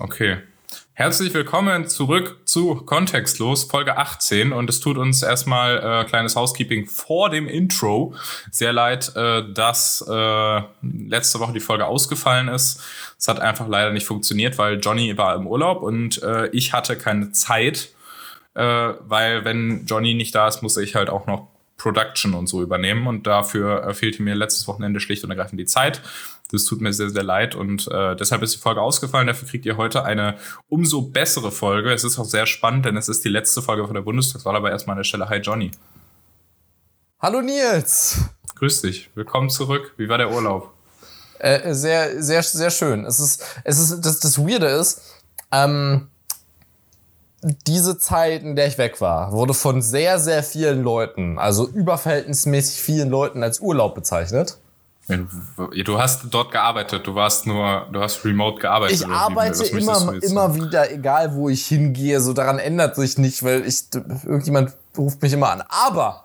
Okay. Herzlich willkommen zurück zu Kontextlos, Folge 18. Und es tut uns erstmal äh, kleines Housekeeping vor dem Intro. Sehr leid, äh, dass äh, letzte Woche die Folge ausgefallen ist. Es hat einfach leider nicht funktioniert, weil Johnny war im Urlaub und äh, ich hatte keine Zeit, äh, weil wenn Johnny nicht da ist, muss ich halt auch noch Production und so übernehmen. Und dafür äh, fehlte mir letztes Wochenende schlicht und ergreifend die Zeit. Das tut mir sehr, sehr leid und äh, deshalb ist die Folge ausgefallen. Dafür kriegt ihr heute eine umso bessere Folge. Es ist auch sehr spannend, denn es ist die letzte Folge von der Bundestagswahl, aber erstmal an der Stelle Hi Johnny. Hallo Nils. Grüß dich. Willkommen zurück. Wie war der Urlaub? Äh, sehr, sehr, sehr schön. Es ist, es ist, das, das Weirde ist, ähm, diese Zeit, in der ich weg war, wurde von sehr, sehr vielen Leuten, also überverhältnismäßig vielen Leuten als Urlaub bezeichnet. Du hast dort gearbeitet, du warst nur, du hast remote gearbeitet. Ich arbeite immer, immer wieder, egal wo ich hingehe, so daran ändert sich nicht, weil ich, irgendjemand ruft mich immer an. Aber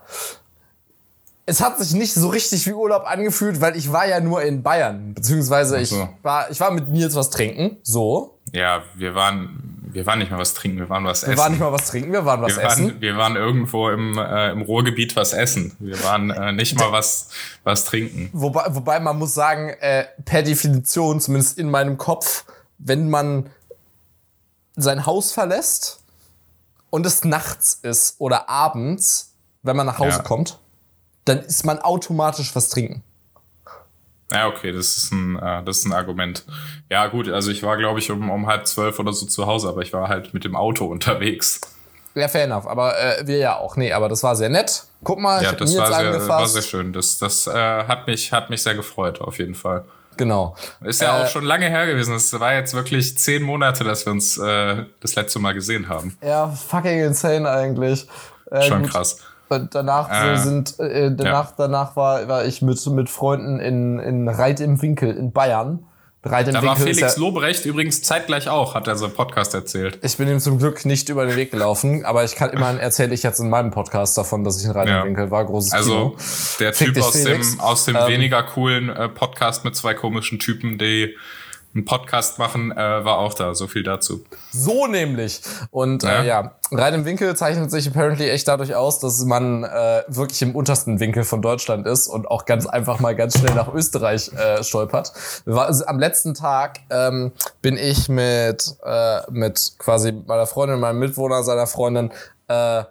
es hat sich nicht so richtig wie Urlaub angefühlt, weil ich war ja nur in Bayern, beziehungsweise ich war, ich war mit Nils was trinken, so. Ja, wir waren, wir waren nicht mal was trinken, wir waren was essen. Wir waren nicht mal was trinken, wir waren was wir essen. Waren, wir waren irgendwo im, äh, im Ruhrgebiet was essen. Wir waren äh, nicht mal was, was trinken. Wobei, wobei man muss sagen, äh, per Definition, zumindest in meinem Kopf, wenn man sein Haus verlässt und es nachts ist oder abends, wenn man nach Hause ja. kommt, dann ist man automatisch was trinken. Ja, okay, das ist ein, äh, das ist ein Argument. Ja, gut, also ich war, glaube ich, um, um halb zwölf oder so zu Hause, aber ich war halt mit dem Auto unterwegs. Ja, fair enough. Aber äh, wir ja auch. Nee, aber das war sehr nett. Guck mal, ja, ich das war sehr, war sehr schön. Das, das äh, hat, mich, hat mich sehr gefreut, auf jeden Fall. Genau. Ist ja äh, auch schon lange her gewesen. Es war jetzt wirklich zehn Monate, dass wir uns äh, das letzte Mal gesehen haben. Ja, fucking insane eigentlich. Schon gut. krass. Danach äh, sind äh, danach ja. danach war war ich mit mit Freunden in in Reit im Winkel in Bayern. Reit im da Winkel war Felix ja, Lobrecht übrigens zeitgleich auch, hat er so im Podcast erzählt. Ich bin ihm zum Glück nicht über den Weg gelaufen, aber ich kann immerhin erzähle ich jetzt in meinem Podcast davon, dass ich in Reit ja. im Winkel war. Großes also, Kino. der Typ aus dem aus dem ähm, weniger coolen äh, Podcast mit zwei komischen Typen, die einen Podcast machen, äh, war auch da. So viel dazu. So nämlich. Und ja, äh, ja. Rein im Winkel zeichnet sich apparently echt dadurch aus, dass man äh, wirklich im untersten Winkel von Deutschland ist und auch ganz einfach mal ganz schnell nach Österreich äh, stolpert. War, also am letzten Tag ähm, bin ich mit, äh, mit quasi meiner Freundin, meinem Mitwohner, seiner Freundin äh,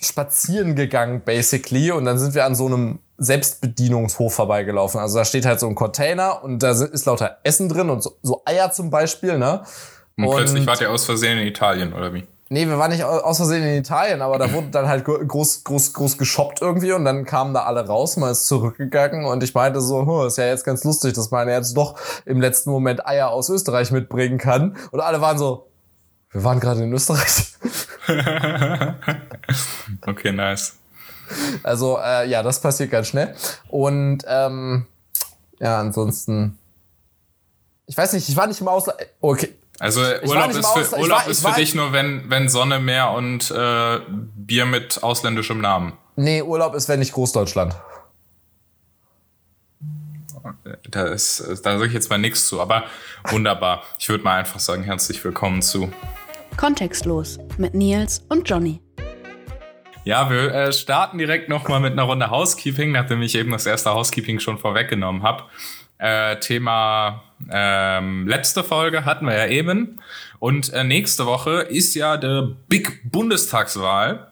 spazieren gegangen, basically. Und dann sind wir an so einem Selbstbedienungshof vorbeigelaufen. Also da steht halt so ein Container und da ist lauter Essen drin und so, so Eier zum Beispiel, ne? Und, und plötzlich wart ihr aus Versehen in Italien, oder wie? Nee, wir waren nicht aus Versehen in Italien, aber da wurde dann halt groß, groß, groß geshoppt irgendwie und dann kamen da alle raus, man ist zurückgegangen und ich meinte so, hm, ist ja jetzt ganz lustig, dass man jetzt doch im letzten Moment Eier aus Österreich mitbringen kann. Und alle waren so, wir waren gerade in Österreich. okay, nice. Also äh, ja, das passiert ganz schnell. Und ähm, ja, ansonsten. Ich weiß nicht, ich war nicht im Ausland. Okay. Also Urlaub ist für, Urlaub war, ist für dich nur, wenn, wenn Sonne, Meer und äh, Bier mit ausländischem Namen. Nee, Urlaub ist, wenn nicht Großdeutschland. Da, ist, da sage ich jetzt mal nichts zu, aber wunderbar. Ich würde mal einfach sagen, herzlich willkommen zu Kontextlos mit Nils und Johnny. Ja, wir äh, starten direkt nochmal mit einer Runde Housekeeping, nachdem ich eben das erste Housekeeping schon vorweggenommen habe. Äh, Thema ähm, letzte Folge hatten wir ja eben. Und äh, nächste Woche ist ja der Big Bundestagswahl.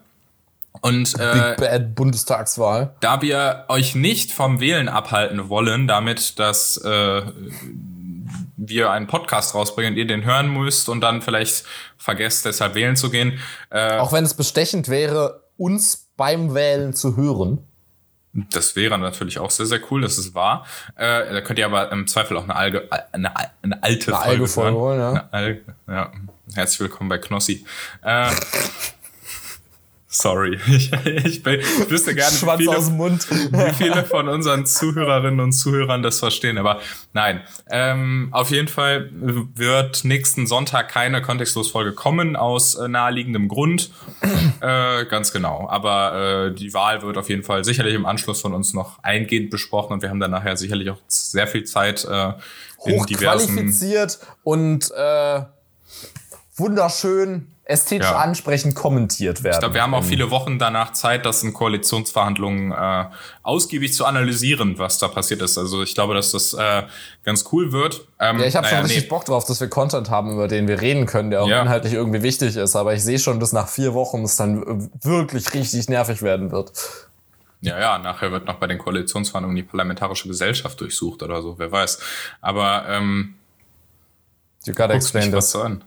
Und äh, Big Bad Bundestagswahl. Da wir euch nicht vom Wählen abhalten wollen, damit dass äh, wir einen Podcast rausbringen und ihr den hören müsst und dann vielleicht vergesst, deshalb wählen zu gehen. Äh, Auch wenn es bestechend wäre, uns beim Wählen zu hören. Das wäre natürlich auch sehr, sehr cool, das ist wahr. Äh, da könnt ihr aber im Zweifel auch eine, Alge, eine, eine alte eine Folge, hören. ja. Alge, ja. Herzlich willkommen bei Knossi. Äh, Sorry. Ich, ich, bin, ich wüsste gerne, wie viele, aus dem Mund. wie viele von unseren Zuhörerinnen und Zuhörern das verstehen. Aber nein. Ähm, auf jeden Fall wird nächsten Sonntag keine Kontextlosfolge kommen, aus äh, naheliegendem Grund. äh, ganz genau. Aber äh, die Wahl wird auf jeden Fall sicherlich im Anschluss von uns noch eingehend besprochen und wir haben dann nachher sicherlich auch sehr viel Zeit äh, in Hochqualifiziert und äh, wunderschön ästhetisch ja. ansprechend kommentiert werden. Ich glaube, wir haben auch viele Wochen danach Zeit, das in Koalitionsverhandlungen äh, ausgiebig zu analysieren, was da passiert ist. Also ich glaube, dass das äh, ganz cool wird. Ähm, ja, ich habe naja, schon richtig nee. Bock drauf, dass wir Content haben, über den wir reden können, der auch ja. inhaltlich irgendwie wichtig ist. Aber ich sehe schon, dass nach vier Wochen es dann wirklich richtig nervig werden wird. Ja, ja, nachher wird noch bei den Koalitionsverhandlungen die parlamentarische Gesellschaft durchsucht oder so, wer weiß. Aber ähm, You gotta explain this. An.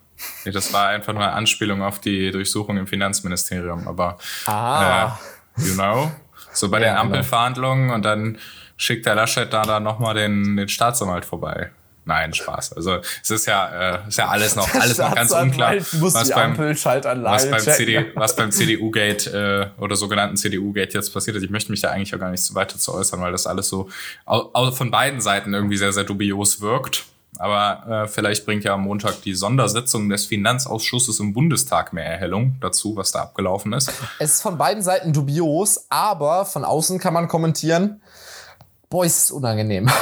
Nee, das war einfach nur eine Anspielung auf die Durchsuchung im Finanzministerium. Aber ah. äh, you know, so bei ja, den genau. Ampelverhandlungen und dann schickt der Laschet da dann nochmal den, den Staatsanwalt vorbei. Nein, Spaß. Also es ist ja, äh, ist ja alles noch, alles noch ganz unklar, was beim, was beim, CD, was beim CDU-Gate äh, oder sogenannten CDU-Gate jetzt passiert ist. Ich möchte mich da eigentlich auch gar nicht so weiter zu äußern, weil das alles so von beiden Seiten irgendwie sehr, sehr dubios wirkt. Aber äh, vielleicht bringt ja am Montag die Sondersitzung des Finanzausschusses im Bundestag mehr Erhellung dazu, was da abgelaufen ist. Es ist von beiden Seiten dubios, aber von außen kann man kommentieren, boah, ist es unangenehm.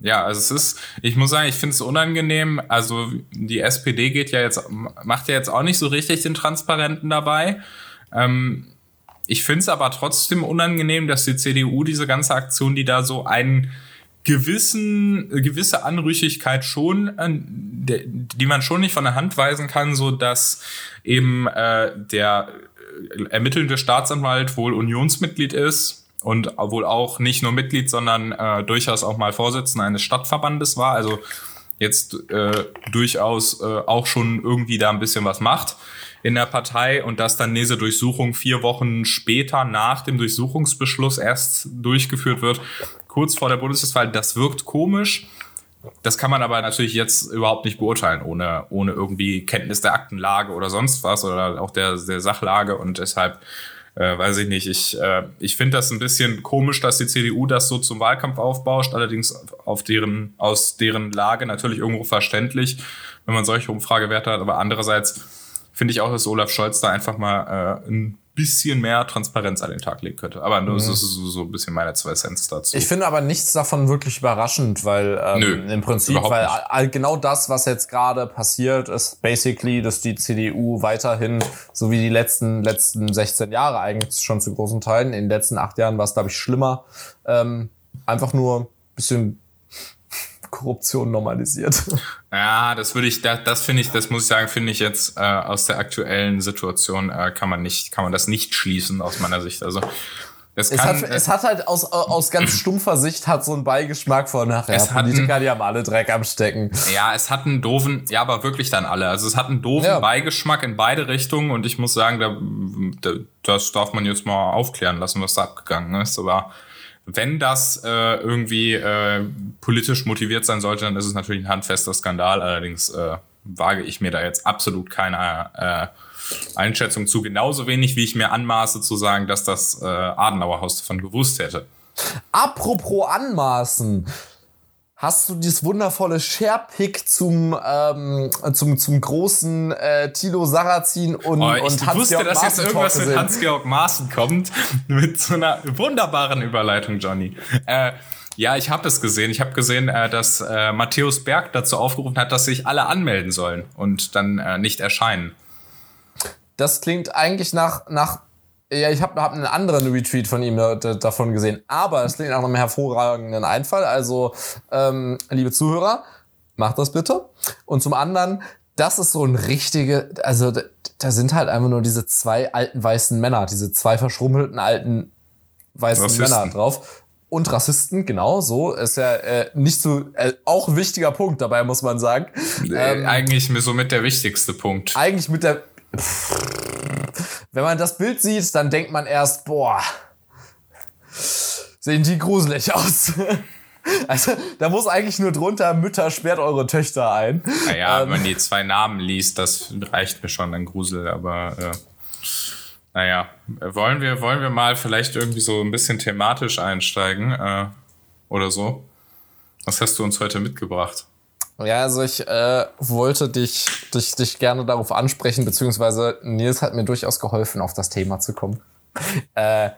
Ja, also es ist, ich muss sagen, ich finde es unangenehm. Also die SPD geht ja jetzt, macht ja jetzt auch nicht so richtig den Transparenten dabei. Ähm, ich finde es aber trotzdem unangenehm, dass die CDU diese ganze Aktion, die da so einen gewissen, gewisse Anrüchigkeit schon, die man schon nicht von der Hand weisen kann, so dass eben äh, der ermittelnde Staatsanwalt wohl Unionsmitglied ist und wohl auch nicht nur Mitglied, sondern äh, durchaus auch mal Vorsitzender eines Stadtverbandes war, also jetzt äh, durchaus äh, auch schon irgendwie da ein bisschen was macht in der Partei und dass dann diese Durchsuchung vier Wochen später nach dem Durchsuchungsbeschluss erst durchgeführt wird, kurz vor der Bundestagswahl, das wirkt komisch. Das kann man aber natürlich jetzt überhaupt nicht beurteilen, ohne, ohne irgendwie Kenntnis der Aktenlage oder sonst was oder auch der, der Sachlage. Und deshalb äh, weiß ich nicht. Ich, äh, ich finde das ein bisschen komisch, dass die CDU das so zum Wahlkampf aufbauscht, allerdings auf deren, aus deren Lage natürlich irgendwo verständlich, wenn man solche Umfragewerte hat. Aber andererseits finde ich auch, dass Olaf Scholz da einfach mal äh, ein bisschen mehr Transparenz an den Tag legen könnte. Aber mhm. das ist so, so ein bisschen meine zwei Cents dazu. Ich finde aber nichts davon wirklich überraschend, weil ähm, Nö, im Prinzip, weil all, genau das, was jetzt gerade passiert, ist basically, dass die CDU weiterhin, so wie die letzten, letzten 16 Jahre eigentlich schon zu großen Teilen, in den letzten acht Jahren war es, glaube ich, schlimmer, ähm, einfach nur bisschen Korruption normalisiert. Ja, das würde ich, das, das finde ich, das muss ich sagen, finde ich jetzt äh, aus der aktuellen Situation äh, kann man nicht, kann man das nicht schließen aus meiner Sicht. Also es, es, hat, es hat halt aus, aus ganz stumpfer Sicht hat so einen Beigeschmack von nachher. Ja, Politiker, die haben alle Dreck am Stecken. Ja, es hat einen doofen, ja, aber wirklich dann alle. Also es hat einen doofen ja. Beigeschmack in beide Richtungen und ich muss sagen, da, da, das darf man jetzt mal aufklären lassen, was da abgegangen ist. Aber wenn das äh, irgendwie äh, politisch motiviert sein sollte, dann ist es natürlich ein handfester Skandal. Allerdings äh, wage ich mir da jetzt absolut keine äh, Einschätzung zu. Genauso wenig, wie ich mir anmaße zu sagen, dass das äh, Adenauerhaus davon gewusst hätte. Apropos anmaßen. Hast du dieses wundervolle Sharepick zum, ähm, zum, zum großen äh, Tilo Sarrazin und, oh, ich und Hans wusste, dass jetzt irgendwas mit Hans-Georg Maaßen kommt. Mit so einer wunderbaren Überleitung, Johnny. Äh, ja, ich habe es gesehen. Ich habe gesehen, äh, dass äh, Matthäus Berg dazu aufgerufen hat, dass sich alle anmelden sollen und dann äh, nicht erscheinen. Das klingt eigentlich nach, nach ja, ich habe hab einen anderen Retweet von ihm davon gesehen. Aber es klingt nach einem hervorragenden Einfall. Also, ähm, liebe Zuhörer, macht das bitte. Und zum anderen, das ist so ein richtige, also da sind halt einfach nur diese zwei alten weißen Männer, diese zwei verschrummelten alten weißen Rassisten. Männer drauf. Und Rassisten, genau, so ist ja äh, nicht so, äh, auch ein wichtiger Punkt dabei, muss man sagen. Ähm, eigentlich so mit der wichtigste Punkt. Eigentlich mit der, wenn man das Bild sieht, dann denkt man erst, boah, sehen die gruselig aus. Also, da muss eigentlich nur drunter, Mütter, sperrt eure Töchter ein. Naja, ähm, wenn man die zwei Namen liest, das reicht mir schon, ein Grusel, aber äh, Naja, wollen wir, wollen wir mal vielleicht irgendwie so ein bisschen thematisch einsteigen äh, oder so? Was hast du uns heute mitgebracht? Ja, also ich äh, wollte dich, dich, dich gerne darauf ansprechen, beziehungsweise Nils hat mir durchaus geholfen, auf das Thema zu kommen. Äh,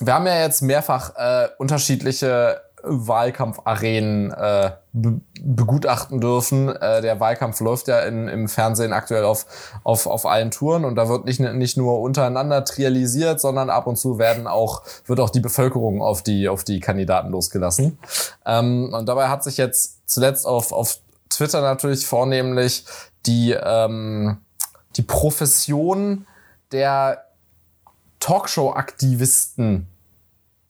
wir haben ja jetzt mehrfach äh, unterschiedliche Wahlkampfarenen äh, be begutachten dürfen. Äh, der Wahlkampf läuft ja in, im Fernsehen aktuell auf, auf, auf allen Touren und da wird nicht, nicht nur untereinander trialisiert, sondern ab und zu werden auch, wird auch die Bevölkerung auf die, auf die Kandidaten losgelassen. Ähm, und dabei hat sich jetzt zuletzt auf, auf Twitter natürlich vornehmlich die, ähm, die Profession der Talkshow-Aktivisten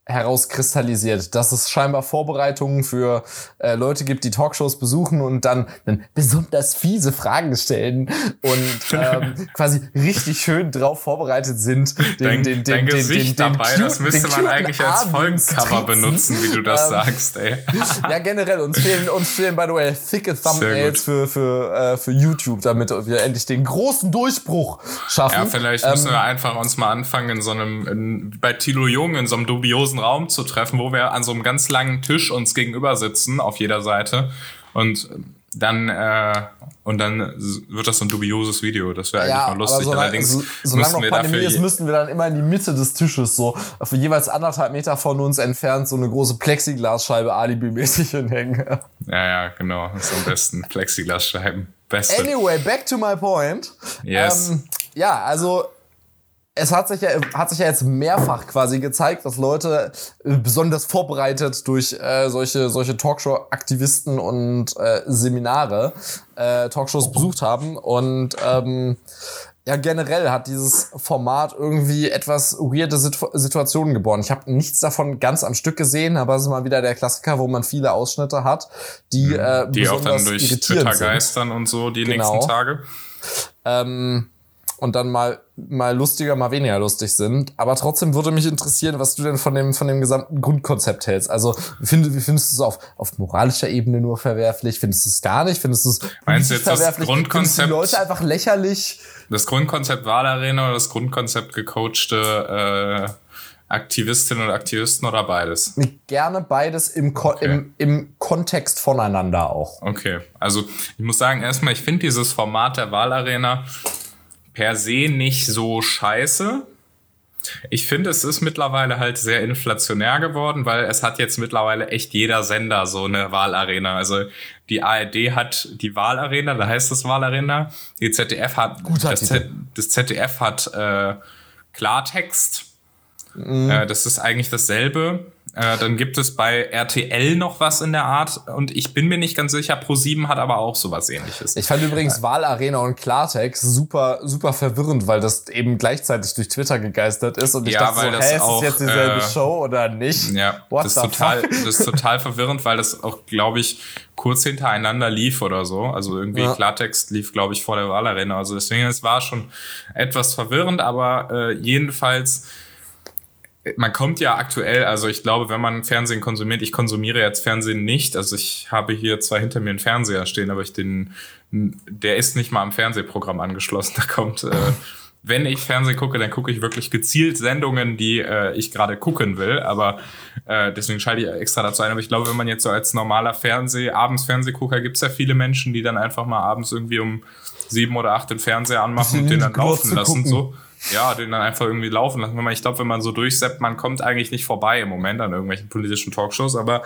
herauskristallisiert, dass es scheinbar Vorbereitungen für äh, Leute gibt, die Talkshows besuchen und dann, dann besonders fiese Fragen stellen und ähm, quasi richtig schön drauf vorbereitet sind. Den, dein, den, den, dein den, Gesicht den, den, dabei, den, das müsste man eigentlich als Folgencover benutzen, wie du das ähm, sagst, ey. ja, generell, uns fehlen, uns fehlen, by the way, thicke Thumbnails für, für, äh, für YouTube, damit wir endlich den großen Durchbruch schaffen. Ja, vielleicht ähm, müssen wir einfach uns mal anfangen in so einem, in, bei Tilo Jung in so einem dubiosen großen Raum zu treffen, wo wir an so einem ganz langen Tisch uns gegenüber sitzen auf jeder Seite und dann äh, und dann wird das so ein dubioses Video. Das wäre ja, eigentlich mal lustig. Solange, Allerdings so, solange noch Pandemie ist, müssten wir dann immer in die Mitte des Tisches so für jeweils anderthalb Meter von uns entfernt so eine große Plexiglasscheibe alibi-mäßig hinhängen. Ja, ja, genau. Das ist am besten Plexiglasscheiben. Beste. Anyway, back to my point. Yes. Ähm, ja, also es hat sich ja, hat sich ja jetzt mehrfach quasi gezeigt, dass Leute äh, besonders vorbereitet durch äh, solche, solche Talkshow-Aktivisten und äh, Seminare äh, Talkshows besucht haben. Und ähm, ja, generell hat dieses Format irgendwie etwas weirde Situ Situationen geboren. Ich habe nichts davon ganz am Stück gesehen, aber es ist mal wieder der Klassiker, wo man viele Ausschnitte hat, die, mhm. äh, die auch dann durch Twitter geistern und so die genau. nächsten Tage. Ähm, und dann mal, mal lustiger, mal weniger lustig sind. Aber trotzdem würde mich interessieren, was du denn von dem, von dem gesamten Grundkonzept hältst. Also, find, wie findest du es auf, auf moralischer Ebene nur verwerflich? Findest du es gar nicht? Findest du es Meinst du jetzt verwerflich? das Grundkonzept? Die Leute einfach lächerlich? Das Grundkonzept Wahlarena oder das Grundkonzept gecoachte, äh, Aktivistinnen und Aktivisten oder beides? Gerne beides im, Ko okay. im, im Kontext voneinander auch. Okay, also ich muss sagen, erstmal, ich finde dieses Format der Wahlarena per se nicht so scheiße. Ich finde, es ist mittlerweile halt sehr inflationär geworden, weil es hat jetzt mittlerweile echt jeder Sender so eine Wahlarena. Also die ARD hat die Wahlarena, da heißt es Wahlarena. Die ZDF hat, Guter das, Z, das ZDF hat äh, Klartext. Mhm. Äh, das ist eigentlich dasselbe. Äh, dann gibt es bei RTL noch was in der Art und ich bin mir nicht ganz sicher, Pro7 hat aber auch sowas ähnliches. Ich fand übrigens äh, Wahlarena und Klartext super, super verwirrend, weil das eben gleichzeitig durch Twitter gegeistert ist und ich ja, dachte weil so, das ist auch, das jetzt dieselbe äh, Show oder nicht? Ja, What das, ist total, das ist total verwirrend, weil das auch, glaube ich, kurz hintereinander lief oder so. Also irgendwie ja. Klartext lief, glaube ich, vor der Wahlarena. Also deswegen, es war schon etwas verwirrend, aber äh, jedenfalls man kommt ja aktuell, also ich glaube, wenn man Fernsehen konsumiert, ich konsumiere jetzt Fernsehen nicht, also ich habe hier zwar hinter mir einen Fernseher stehen, aber ich den, der ist nicht mal am Fernsehprogramm angeschlossen. Da kommt, äh, wenn ich Fernsehen gucke, dann gucke ich wirklich gezielt Sendungen, die äh, ich gerade gucken will, aber äh, deswegen schalte ich extra dazu ein. Aber ich glaube, wenn man jetzt so als normaler Fernseh, abends Fernsehgucker, gibt es ja viele Menschen, die dann einfach mal abends irgendwie um sieben oder acht den Fernseher anmachen und den dann laufen lassen, so ja, den dann einfach irgendwie laufen lassen. Ich glaube, wenn man so durchseppt, man kommt eigentlich nicht vorbei im Moment an irgendwelchen politischen Talkshows, aber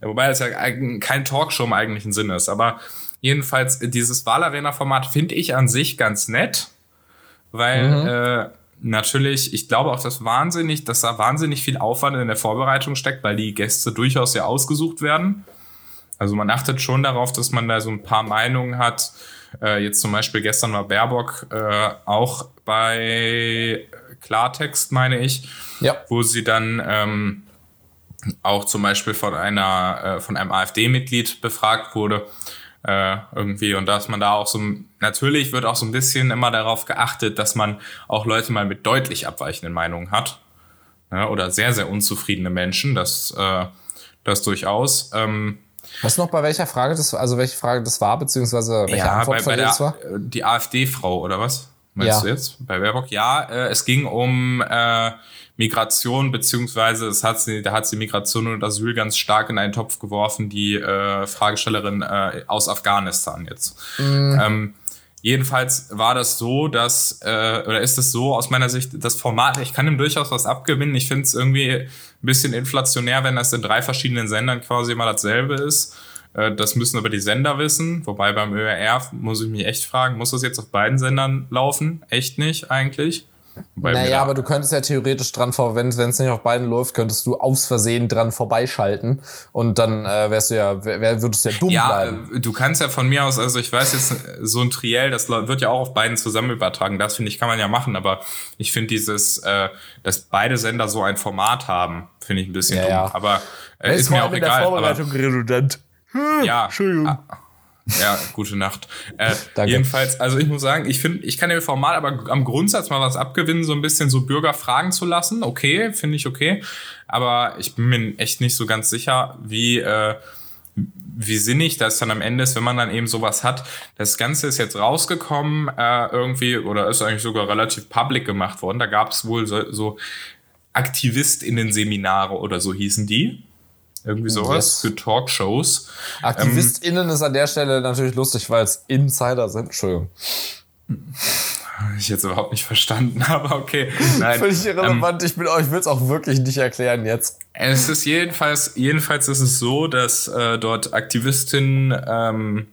wobei das ja kein Talkshow im eigentlichen Sinne ist. Aber jedenfalls, dieses Wahlarena-Format finde ich an sich ganz nett, weil mhm. äh, natürlich, ich glaube auch, dass wahnsinnig, dass da wahnsinnig viel Aufwand in der Vorbereitung steckt, weil die Gäste durchaus ja ausgesucht werden. Also man achtet schon darauf, dass man da so ein paar Meinungen hat, äh, jetzt zum Beispiel gestern war Baerbock äh, auch bei Klartext, meine ich, ja. wo sie dann ähm, auch zum Beispiel von einer äh, von einem AfD-Mitglied befragt wurde äh, irgendwie und dass man da auch so natürlich wird auch so ein bisschen immer darauf geachtet, dass man auch Leute mal mit deutlich abweichenden Meinungen hat ja, ne, oder sehr sehr unzufriedene Menschen, das äh, das durchaus. Ähm, Weißt du noch, bei welcher Frage das, also welche Frage das war, beziehungsweise welche ja, Antwort bei, bei der, das war? Die AfD-Frau, oder was? Meinst ja. du jetzt bei Baerbock? Ja, äh, es ging um äh, Migration, beziehungsweise es hat sie, da hat sie Migration und Asyl ganz stark in einen Topf geworfen, die äh, Fragestellerin äh, aus Afghanistan jetzt. Mhm. Ähm, jedenfalls war das so, dass, äh, oder ist es so aus meiner Sicht, das Format, ich kann ihm durchaus was abgewinnen. Ich finde es irgendwie ein bisschen inflationär, wenn das in drei verschiedenen Sendern quasi immer dasselbe ist. Äh, das müssen aber die Sender wissen. Wobei beim ÖRR muss ich mich echt fragen, muss das jetzt auf beiden Sendern laufen? Echt nicht eigentlich? Naja, aber du könntest ja theoretisch dran vor, wenn es nicht auf beiden läuft, könntest du aus Versehen dran vorbeischalten und dann äh, wärst du ja, wär, würdest du ja dumm ja, bleiben. Ja, du kannst ja von mir aus, also ich weiß jetzt, so ein Triell, das wird ja auch auf beiden zusammen übertragen, das finde ich, kann man ja machen, aber ich finde dieses, äh, dass beide Sender so ein Format haben, finde ich ein bisschen ja, dumm. Ja. Aber äh, ist mir auch egal. Der Vorbereitung aber, redundant. Hm, ja, Entschuldigung. Ah, ja, gute Nacht. Äh, jedenfalls, also ich muss sagen, ich finde, ich kann dem Format aber am Grundsatz mal was abgewinnen, so ein bisschen so Bürger fragen zu lassen. Okay, finde ich okay. Aber ich bin mir echt nicht so ganz sicher, wie, äh, wie sinnig das dann am Ende ist, wenn man dann eben sowas hat. Das Ganze ist jetzt rausgekommen, äh, irgendwie, oder ist eigentlich sogar relativ public gemacht worden. Da gab es wohl so, so AktivistInnen-Seminare oder so hießen die. Irgendwie sowas yes. für Talkshows. AktivistInnen ähm, ist an der Stelle natürlich lustig, weil es Insider sind. Entschuldigung. Ich jetzt überhaupt nicht verstanden, aber okay. Nein, Völlig irrelevant. Ähm, ich, ich will es auch wirklich nicht erklären jetzt. Es ist jedenfalls, jedenfalls ist es so, dass äh, dort Aktivistinnen ähm,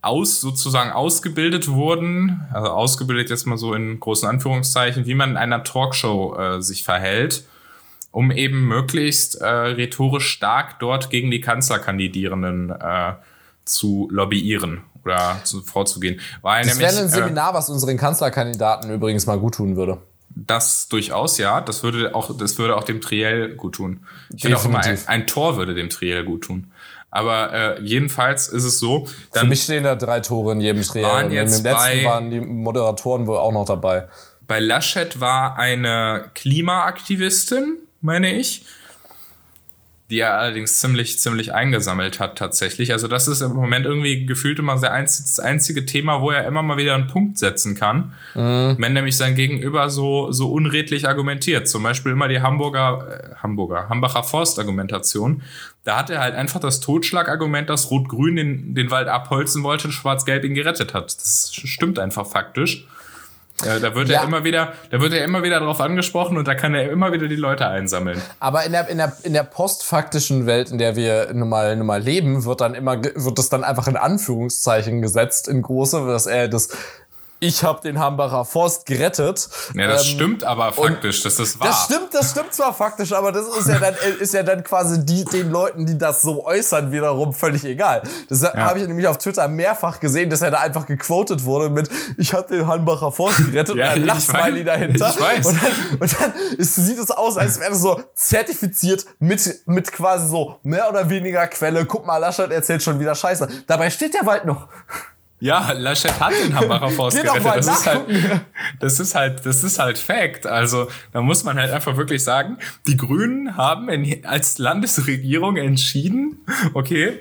aus, sozusagen ausgebildet wurden, also ausgebildet jetzt mal so in großen Anführungszeichen, wie man in einer Talkshow äh, sich verhält um eben möglichst äh, rhetorisch stark dort gegen die Kanzlerkandidierenden äh, zu lobbyieren oder zu, vorzugehen. Weil das wäre ein äh, Seminar, äh, was unseren Kanzlerkandidaten übrigens mal gut tun würde. Das durchaus, ja. Das würde auch, das würde auch dem Triell gut tun. Ich finde auch immer, ein, ein, Tor würde dem Triell gut tun. Aber äh, jedenfalls ist es so. Dann Für mich stehen da drei Tore in jedem Triell. Waren jetzt Im letzten waren die Moderatoren wohl auch noch dabei. Bei Laschet war eine Klimaaktivistin, meine ich. Die er allerdings ziemlich, ziemlich eingesammelt hat tatsächlich. Also das ist im Moment irgendwie gefühlt immer das einzige Thema, wo er immer mal wieder einen Punkt setzen kann. Mhm. Wenn nämlich sein Gegenüber so, so unredlich argumentiert. Zum Beispiel immer die Hamburger, äh, Hamburger, Hambacher Forst-Argumentation. Da hat er halt einfach das Totschlagargument, dass Rot-Grün den, den Wald abholzen wollte und Schwarz-Gelb ihn gerettet hat. Das stimmt einfach faktisch. Ja, da wird ja. er immer wieder, da wird er immer wieder drauf angesprochen und da kann er immer wieder die Leute einsammeln. Aber in der, in der, in der postfaktischen Welt, in der wir nun mal, nun mal leben, wird dann immer, wird das dann einfach in Anführungszeichen gesetzt in große, dass er das ich habe den Hambacher Forst gerettet. Ja, das ähm, stimmt aber faktisch, das ist wahr. Das stimmt, das stimmt zwar faktisch, aber das ist ja dann, ist ja dann quasi die, den Leuten, die das so äußern, wiederum völlig egal. Das ja. habe ich nämlich auf Twitter mehrfach gesehen, dass er da einfach gequotet wurde mit, ich habe den Hambacher Forst gerettet ja, und ein Lachsmiley dahinter. Ich weiß. Und dann, und dann ist, sieht es aus, als wäre das so zertifiziert mit, mit quasi so mehr oder weniger Quelle. Guck mal, Laschet erzählt schon wieder Scheiße. Dabei steht der Wald noch. Ja, Laschet hat den Hambacher Forst gerettet. Das ist, halt, das ist halt, das ist halt Fact. Also, da muss man halt einfach wirklich sagen, die Grünen haben in, als Landesregierung entschieden, okay,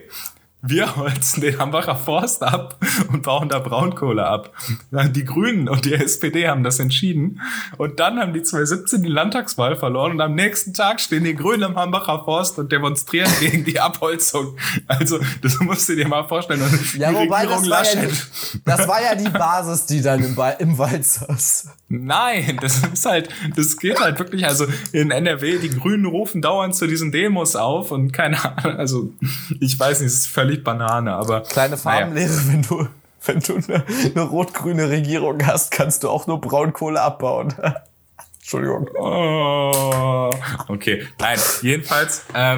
wir holzen den Hambacher Forst ab und bauen da Braunkohle ab. Die Grünen und die SPD haben das entschieden. Und dann haben die 2017 die Landtagswahl verloren und am nächsten Tag stehen die Grünen im Hambacher Forst und demonstrieren gegen die Abholzung. Also, das musst du dir mal vorstellen. Ja, die wobei, Regierung das, war ja die, das war ja die Basis, die dann im, im Wald saß. Nein, das ist halt, das geht halt wirklich, also in NRW, die Grünen rufen dauernd zu diesen Demos auf und keine Ahnung, also ich weiß nicht, es ist völlig völlig Banane, aber. Kleine Farbenlehre, naja. wenn du, wenn du eine, eine rot-grüne Regierung hast, kannst du auch nur Braunkohle abbauen. Entschuldigung. Oh, okay, nein, jedenfalls, ähm,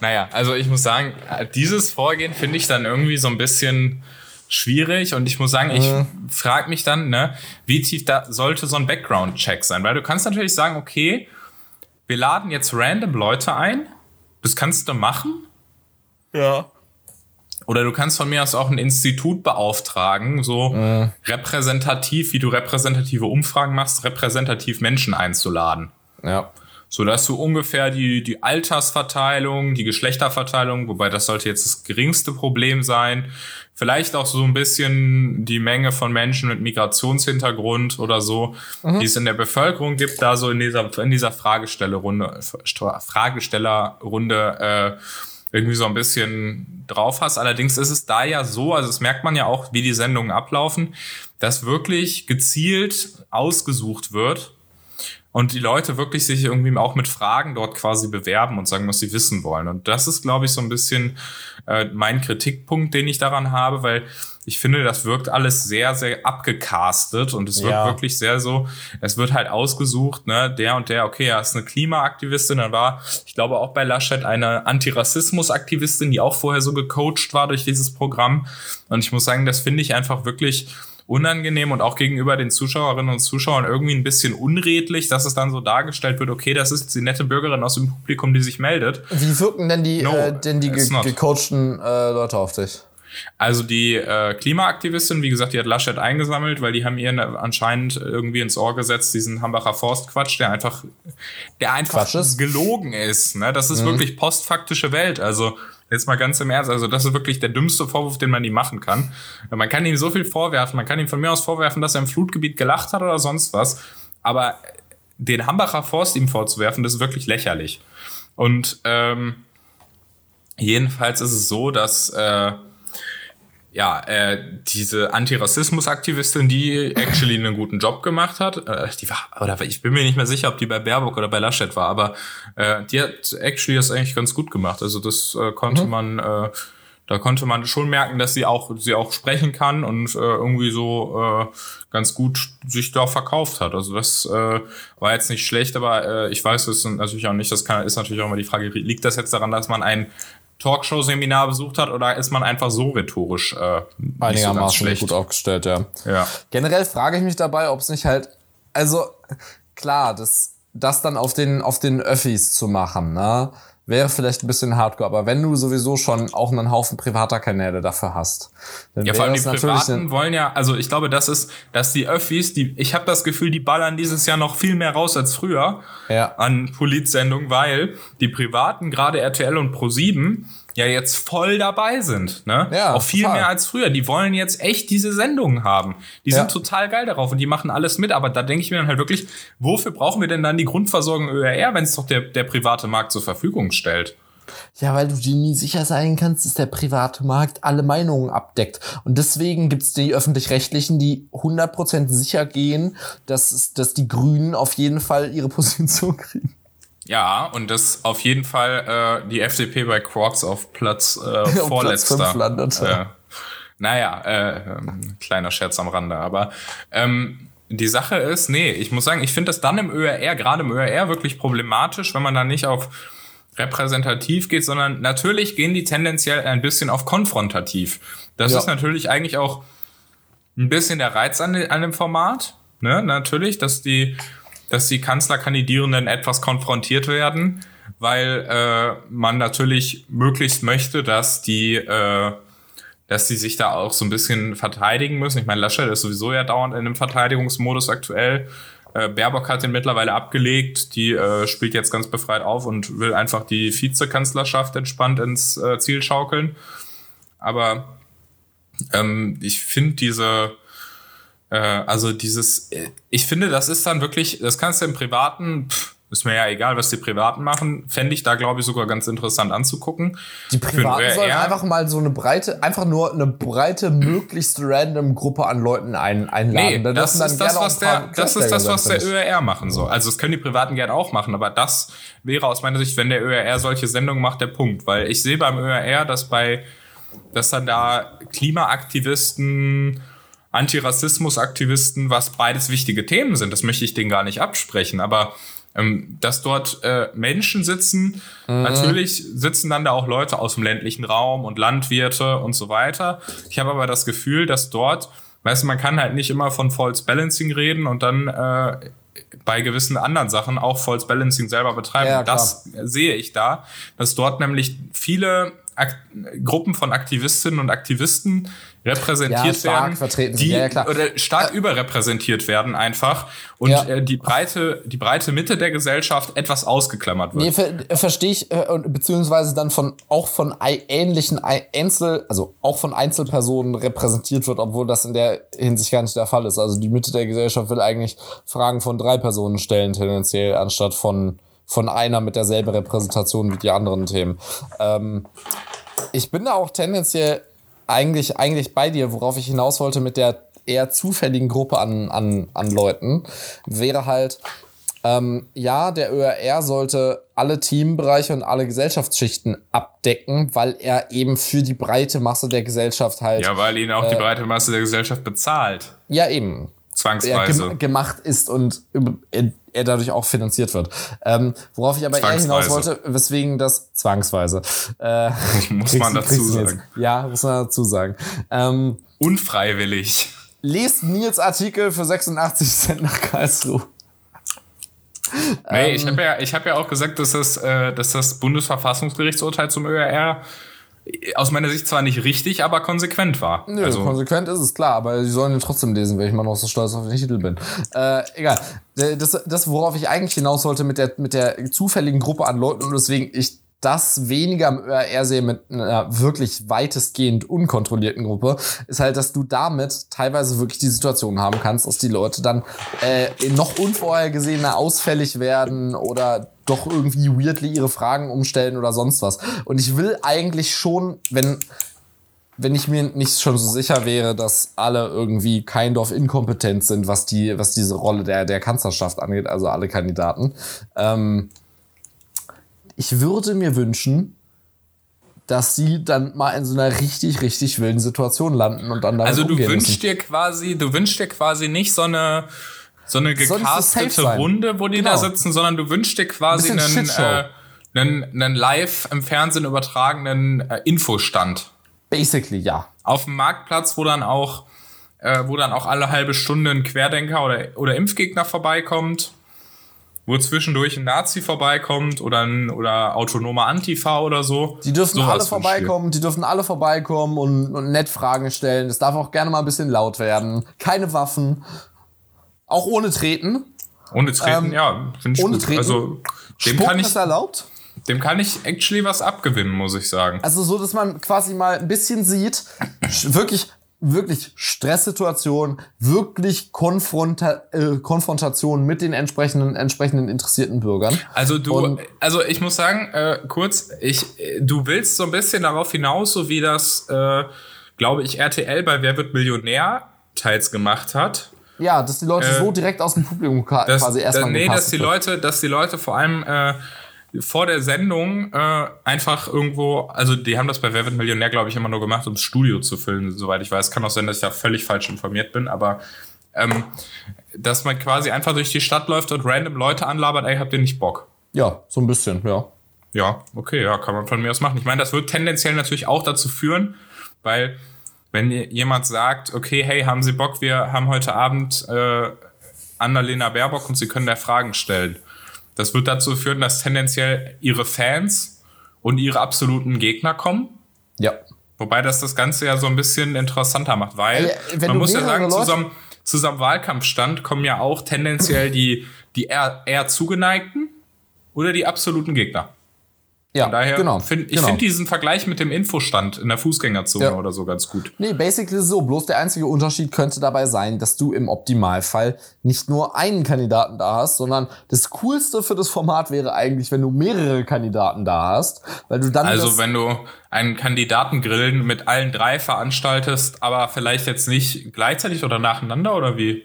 naja, also ich muss sagen, dieses Vorgehen finde ich dann irgendwie so ein bisschen schwierig und ich muss sagen, ich äh. frage mich dann, ne, wie tief da sollte so ein Background-Check sein, weil du kannst natürlich sagen, okay, wir laden jetzt random Leute ein, das kannst du machen. Ja. Oder du kannst von mir aus auch ein Institut beauftragen, so äh. repräsentativ, wie du repräsentative Umfragen machst, repräsentativ Menschen einzuladen. Ja. so dass du ungefähr die, die Altersverteilung, die Geschlechterverteilung, wobei das sollte jetzt das geringste Problem sein, vielleicht auch so ein bisschen die Menge von Menschen mit Migrationshintergrund oder so, mhm. die es in der Bevölkerung gibt, da so in dieser, in dieser Fragestellerrunde, Fragestellerrunde, äh, irgendwie so ein bisschen drauf hast. Allerdings ist es da ja so, also das merkt man ja auch, wie die Sendungen ablaufen, dass wirklich gezielt ausgesucht wird, und die Leute wirklich sich irgendwie auch mit Fragen dort quasi bewerben und sagen, was sie wissen wollen. Und das ist, glaube ich, so ein bisschen äh, mein Kritikpunkt, den ich daran habe, weil ich finde, das wirkt alles sehr, sehr abgecastet und es wird ja. wirklich sehr so, es wird halt ausgesucht, ne, der und der, okay, er ist eine Klimaaktivistin, dann war, ich glaube auch bei Laschet eine Antirassismus-Aktivistin, die auch vorher so gecoacht war durch dieses Programm. Und ich muss sagen, das finde ich einfach wirklich unangenehm und auch gegenüber den Zuschauerinnen und Zuschauern irgendwie ein bisschen unredlich, dass es dann so dargestellt wird, okay, das ist die nette Bürgerin aus dem Publikum, die sich meldet. Wie wirken denn die, no, äh, denn die ge gecoachten äh, Leute auf dich? Also die äh, Klimaaktivistin, wie gesagt, die hat Laschet eingesammelt, weil die haben ihr anscheinend irgendwie ins Ohr gesetzt, diesen Hambacher Forstquatsch, der einfach, der einfach ist. gelogen ist. Ne? Das ist mhm. wirklich postfaktische Welt. Also Jetzt mal ganz im Ernst, also das ist wirklich der dümmste Vorwurf, den man ihm machen kann. Man kann ihm so viel vorwerfen, man kann ihm von mir aus vorwerfen, dass er im Flutgebiet gelacht hat oder sonst was, aber den Hambacher Forst ihm vorzuwerfen, das ist wirklich lächerlich. Und ähm, jedenfalls ist es so, dass äh, ja, äh, diese Antirassismus-Aktivistin, die actually einen guten Job gemacht hat, äh, die war, oder ich bin mir nicht mehr sicher, ob die bei Baerbock oder bei Laschet war, aber äh, die hat actually das eigentlich ganz gut gemacht. Also das äh, konnte mhm. man, äh, da konnte man schon merken, dass sie auch, sie auch sprechen kann und äh, irgendwie so äh, ganz gut sich da verkauft hat. Also das äh, war jetzt nicht schlecht, aber äh, ich weiß es natürlich auch nicht. Das kann, ist natürlich auch immer die Frage, liegt das jetzt daran, dass man ein Talkshow-Seminar besucht hat oder ist man einfach so rhetorisch äh, einigermaßen so gut aufgestellt, ja. ja. Generell frage ich mich dabei, ob es nicht halt, also klar, das, das dann auf den, auf den Öffis zu machen, ne? Wäre vielleicht ein bisschen hardcore, aber wenn du sowieso schon auch einen Haufen privater Kanäle dafür hast, dann ja, vor allem die Privaten wollen ja, also ich glaube, das ist, dass die Öffis, die, ich habe das Gefühl, die ballern dieses Jahr noch viel mehr raus als früher ja. an Politsendungen, weil die Privaten, gerade RTL und Pro7, ja jetzt voll dabei sind. Ne? Ja, Auch viel total. mehr als früher. Die wollen jetzt echt diese Sendungen haben. Die ja. sind total geil darauf und die machen alles mit. Aber da denke ich mir dann halt wirklich, wofür brauchen wir denn dann die Grundversorgung ÖRR, wenn es doch der, der private Markt zur Verfügung stellt? Ja, weil du dir nie sicher sein kannst, dass der private Markt alle Meinungen abdeckt. Und deswegen gibt's die öffentlich-rechtlichen, die 100% sicher gehen, dass, dass die Grünen auf jeden Fall ihre Position kriegen. Ja, und das auf jeden Fall äh, die FDP bei Quarks auf Platz äh, vorletzter. Platz landet. Äh, naja, äh, ähm, kleiner Scherz am Rande, aber ähm, die Sache ist, nee, ich muss sagen, ich finde das dann im ÖRR, gerade im ÖRR, wirklich problematisch, wenn man dann nicht auf repräsentativ geht, sondern natürlich gehen die tendenziell ein bisschen auf konfrontativ. Das ja. ist natürlich eigentlich auch ein bisschen der Reiz an, an dem Format, ne? Natürlich, dass die dass die Kanzlerkandidierenden etwas konfrontiert werden, weil äh, man natürlich möglichst möchte, dass die, äh, dass die sich da auch so ein bisschen verteidigen müssen. Ich meine, Laschet ist sowieso ja dauernd in einem Verteidigungsmodus aktuell. Äh, Baerbock hat den mittlerweile abgelegt, die äh, spielt jetzt ganz befreit auf und will einfach die Vizekanzlerschaft entspannt ins äh, Ziel schaukeln. Aber ähm, ich finde diese äh, also dieses, äh, ich finde, das ist dann wirklich, das kannst du im Privaten, pff, ist mir ja egal, was die Privaten machen, fände ich da, glaube ich, sogar ganz interessant anzugucken. Die Privaten sollen einfach mal so eine breite, einfach nur eine breite, möglichst random Gruppe an Leuten ein, einladen. Nee, das, ist das, was der, das ist das, was der ÖRR machen soll. Also das können die Privaten gerne auch machen, aber das wäre aus meiner Sicht, wenn der ÖRR solche Sendungen macht, der Punkt. Weil ich sehe beim ÖRR, dass bei, dass dann da Klimaaktivisten Antirassismus-Aktivisten, was beides wichtige Themen sind. Das möchte ich denen gar nicht absprechen. Aber ähm, dass dort äh, Menschen sitzen, mhm. natürlich sitzen dann da auch Leute aus dem ländlichen Raum und Landwirte und so weiter. Ich habe aber das Gefühl, dass dort, weißt du, man kann halt nicht immer von False Balancing reden und dann äh, bei gewissen anderen Sachen auch False Balancing selber betreiben. Ja, das sehe ich da, dass dort nämlich viele Ak Gruppen von Aktivistinnen und Aktivisten repräsentiert Ja, stark werden, vertreten die. Ja, ja, oder stark überrepräsentiert werden einfach und äh, die breite die breite Mitte der Gesellschaft etwas ausgeklammert wird. Nee, ver verstehe ich, äh, beziehungsweise dann von auch von ähnlichen Ei- Einzel, also auch von Einzelpersonen repräsentiert wird, obwohl das in der Hinsicht gar nicht der Fall ist. Also die Mitte der Gesellschaft will eigentlich Fragen von drei Personen stellen, tendenziell, anstatt von, von einer mit derselben Repräsentation wie die anderen Themen. Ähm, ich bin da auch tendenziell eigentlich, eigentlich bei dir, worauf ich hinaus wollte mit der eher zufälligen Gruppe an, an, an Leuten, wäre halt, ähm, ja, der ÖRR sollte alle Themenbereiche und alle Gesellschaftsschichten abdecken, weil er eben für die breite Masse der Gesellschaft halt, Ja, weil ihn auch die breite Masse der Gesellschaft bezahlt. ja eben, Zwangsweise. gem gemacht ist und er, dadurch auch finanziert wird. Ähm, worauf ich aber eher hinaus wollte, weswegen das zwangsweise. Äh, Muss man dazu sagen. Ja, muss man dazu sagen. Ähm, Unfreiwillig. lest Nils Artikel für 86 Cent nach Karlsruhe. Nee, Ähm. ich habe ja, ich hab ja auch gesagt, dass das, äh, dass das Bundesverfassungsgerichtsurteil zum ÖRR aus meiner Sicht zwar nicht richtig, aber konsequent war. Nö, also, konsequent ist es, klar, aber die sollen ihn trotzdem lesen, weil ich mal noch so stolz auf den Titel bin. Äh, egal. Das, das, worauf ich eigentlich hinaus wollte mit der, mit der zufälligen Gruppe an Leuten und weswegen ich das weniger im ÖRR sehe mit einer wirklich weitestgehend unkontrollierten Gruppe, ist halt, dass du damit teilweise wirklich die Situation haben kannst, dass die Leute dann äh, noch unvorhergesehener ausfällig werden oder doch irgendwie weirdly ihre Fragen umstellen oder sonst was. Und ich will eigentlich schon, wenn wenn ich mir nicht schon so sicher wäre, dass alle irgendwie kind of inkompetent sind, was die, was diese Rolle der, der Kanzlerschaft angeht, also alle Kandidaten. Ähm, ich würde mir wünschen, dass sie dann mal in so einer richtig, richtig wilden Situation landen und dann damit also du wünschst müssen. dir quasi, du wünschst dir quasi nicht so eine so eine so gecastete. Runde, wo die Genau. da sitzen, sondern du wünschst dir quasi Bisschen einen, äh, einen, einen live im Fernsehen übertragenen äh, Infostand. Basically, ja. auf dem Marktplatz, wo dann auch, äh, wo dann auch alle halbe Stunde ein Querdenker oder, oder Impfgegner vorbeikommt, wo zwischendurch ein Nazi vorbeikommt oder ein oder autonomer Antifa oder so. Die dürfen Sowas alle vorbeikommen, die dürfen alle vorbeikommen und, und nett Fragen stellen. Es darf auch gerne mal ein bisschen laut werden. Keine Waffen. Auch ohne Treten. Ohne Treten, Ähm, ja, finde ich ohne gut. Treten. Also dem Spucken kann, ich, ist erlaubt. dem kann ich actually was abgewinnen, muss ich sagen. Also so, dass man quasi mal ein bisschen sieht, wirklich, wirklich Stresssituation, wirklich Konfronta äh, Konfrontation mit den entsprechenden, entsprechenden interessierten Bürgern. Also du, Und- also ich muss sagen, äh, kurz, ich, äh, du willst so ein bisschen darauf hinaus, so wie das, äh, glaube ich, RTL bei Wer wird Millionär teils gemacht hat. Ja, dass die Leute Äh, so direkt aus dem Publikum dass, quasi erstmal nee, dass die wird. Leute, dass die Leute vor allem äh, vor der Sendung äh, einfach irgendwo, also die haben das bei Wer wird Millionär, glaube ich, immer nur gemacht, um das Studio zu füllen, soweit ich weiß. Kann auch sein, dass ich da völlig falsch informiert bin, aber ähm, dass man quasi einfach durch die Stadt läuft und random Leute anlabert, ey, habt ihr nicht Bock? Ja, so ein bisschen, ja. Ja, okay, ja, kann man von mir aus machen. Ich meine, das wird tendenziell natürlich auch dazu führen, weil wenn jemand sagt, okay, hey, haben Sie Bock, wir haben heute Abend äh, Annalena Baerbock und Sie können da Fragen stellen. Das wird dazu führen, dass tendenziell ihre Fans und ihre absoluten Gegner kommen. Ja. Wobei das das Ganze ja so ein bisschen interessanter macht, weil wenn man muss ja sagen, Leute- zusammen, zusammen Wahlkampfstand kommen ja auch tendenziell die, die eher, eher zugeneigten oder die absoluten Gegner. Ja, Von daher genau. find, ich genau. finde diesen Vergleich mit dem Infostand in der Fußgängerzone Ja. oder so ganz gut. Nee, basically so. Bloß der einzige Unterschied könnte dabei sein, dass du im Optimalfall nicht nur einen Kandidaten da hast, sondern das Coolste für das Format wäre eigentlich, wenn du mehrere Kandidaten da hast, weil du dann Also wenn du einen Kandidatengrillen mit allen drei veranstaltest, aber vielleicht jetzt nicht gleichzeitig oder nacheinander oder wie?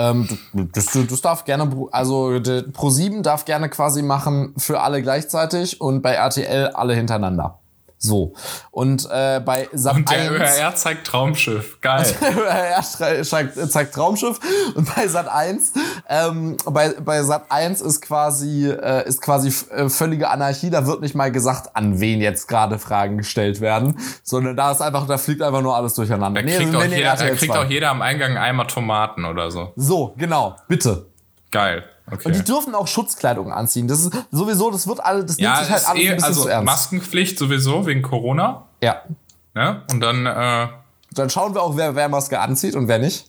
Ähm, das, das, darf gerne, also der Pro7 darf gerne quasi machen für alle gleichzeitig und bei RTL alle hintereinander. So. Und äh, bei Sat Und der 1 ÖRR zeigt Traumschiff. Geil. er schrei- zeigt, zeigt Traumschiff und bei Sat 1 ähm, bei, bei Sat 1 ist quasi äh, ist quasi äh, völlige Anarchie, da wird nicht mal gesagt, an wen jetzt gerade Fragen gestellt werden, sondern da ist einfach da fliegt einfach nur alles durcheinander. Da Nee, kriegt, wir auch nehmen jeder, da kriegt 2. auch jeder am Eingang Eimer Tomaten oder so. So, genau, bitte. Geil. Okay. Und die dürfen auch Schutzkleidung anziehen. Das ist sowieso, das wird alles, das ja, nimmt sich halt alles eh, ein bisschen also zu ernst. Maskenpflicht sowieso wegen Corona. Ja. Ne? Und dann, äh, Dann schauen wir auch, wer, wer Maske anzieht und wer nicht.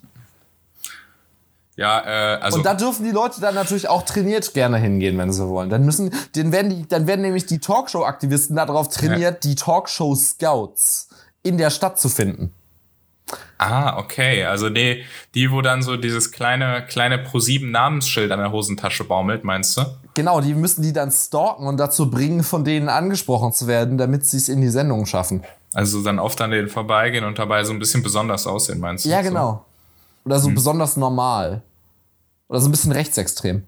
ja, äh, also. Und da dürfen die Leute dann natürlich auch trainiert gerne hingehen, wenn sie wollen. Dann müssen, dann werden die, dann werden nämlich die Talkshow-Aktivisten darauf trainiert, die Talkshow-Scouts in der Stadt zu finden. Ah, okay. Also die, die, wo dann so dieses kleine, kleine Pro-7-Namensschild an der Hosentasche baumelt, meinst du? Genau, die müssen die dann stalken und dazu bringen, von denen angesprochen zu werden, damit sie es in die Sendung schaffen. Also dann oft an denen vorbeigehen und dabei so ein bisschen besonders aussehen, meinst du? Ja, genau. Oder so besonders normal. Oder so ein bisschen rechtsextrem.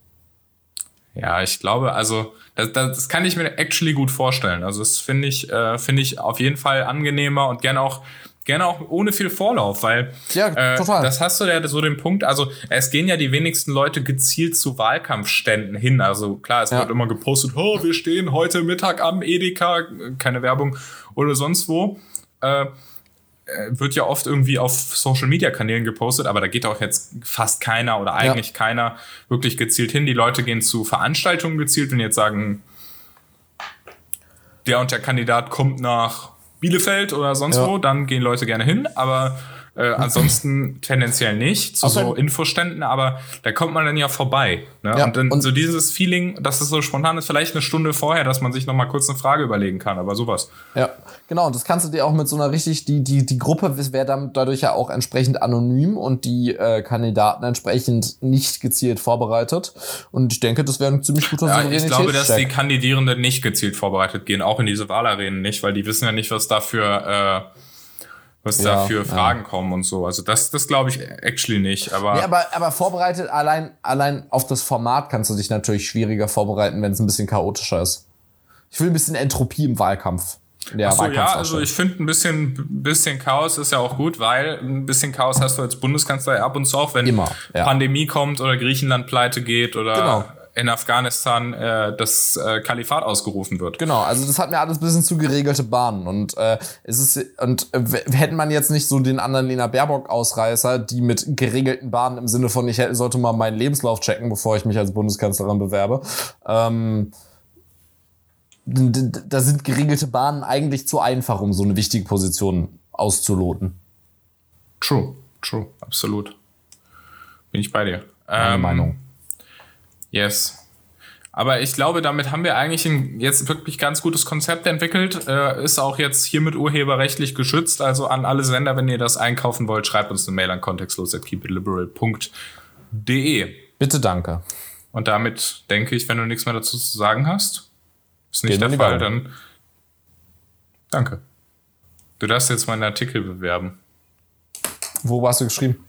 Ja, ich glaube, also das, das, das kann ich mir actually gut vorstellen. Also das finde ich, äh, finde ich auf jeden Fall angenehmer und gerne auch gerne auch ohne viel Vorlauf, weil Ja, äh, das hast du ja so den Punkt, also es gehen ja die wenigsten Leute gezielt zu Wahlkampfständen hin. Also klar, es Ja. wird immer gepostet, oh, wir stehen heute Mittag am Edeka, keine Werbung oder sonst wo. Äh, äh, wird ja oft irgendwie auf Social Media Kanälen gepostet, aber da geht auch jetzt fast keiner oder eigentlich keiner wirklich gezielt hin. Die Leute gehen zu Veranstaltungen gezielt und jetzt sagen, der und der Kandidat kommt nach Bielefeld oder sonst Ja. wo, dann gehen Leute gerne hin, aber äh, ansonsten tendenziell nicht zu Außer- so Infoständen, aber da kommt man dann ja vorbei. Ne? Ja, und dann und- so dieses Feeling, dass es so spontan ist, vielleicht eine Stunde vorher, dass man sich noch mal kurz eine Frage überlegen kann, aber sowas. Ja, genau. Und das kannst du dir auch mit so einer richtig, die, die, die Gruppe wäre dann dadurch ja auch entsprechend anonym und die äh, Kandidaten entsprechend nicht gezielt vorbereitet. Und ich denke, das wäre ein ziemlich guter Ja, ich glaube, dass die. Kandidierenden nicht gezielt vorbereitet gehen, auch in diese Wahlarenen nicht, weil die wissen ja nicht, was da für, äh, was Ja, da für ja. Fragen kommen und so. Also das, das glaube ich actually nicht. Aber, Nee, aber, aber vorbereitet allein, allein auf das Format kannst du dich natürlich schwieriger vorbereiten, wenn es ein bisschen chaotischer ist. Ich will ein bisschen Entropie im Wahlkampf. Ach so, ja, also ich finde ein bisschen, bisschen Chaos ist ja auch gut, weil ein bisschen Chaos hast du als Bundeskanzler ab und zu auch, wenn Immer, ja. Pandemie kommt oder Griechenland pleite geht oder Genau. In Afghanistan äh, das äh, Kalifat ausgerufen wird. Genau, also das hat mir alles ein bisschen zu geregelte Bahnen und äh, es ist und äh, hätten man jetzt nicht so den anderen Lena Baerbock Ausreißer, die mit geregelten Bahnen im Sinne von ich hätte, sollte mal meinen Lebenslauf checken, bevor ich mich als Bundeskanzlerin bewerbe. Ähm, da sind geregelte Bahnen eigentlich zu einfach, um so eine wichtige Position auszuloten. True, true, absolut. Bin ich bei dir. Meine Ähm, Meinung. Yes. Aber ich glaube, damit haben wir eigentlich ein jetzt wirklich ganz gutes Konzept entwickelt. Äh, ist auch jetzt hiermit urheberrechtlich geschützt. Also an alle Sender, wenn ihr das einkaufen wollt, schreibt uns eine Mail an kontextlos.keepitliberal.de. Bitte danke. Und damit denke ich, wenn du nichts mehr dazu zu sagen hast, ist nicht Gehen der Fall, dann danke. Du darfst jetzt meinen Artikel bewerben. Wo hast du geschrieben?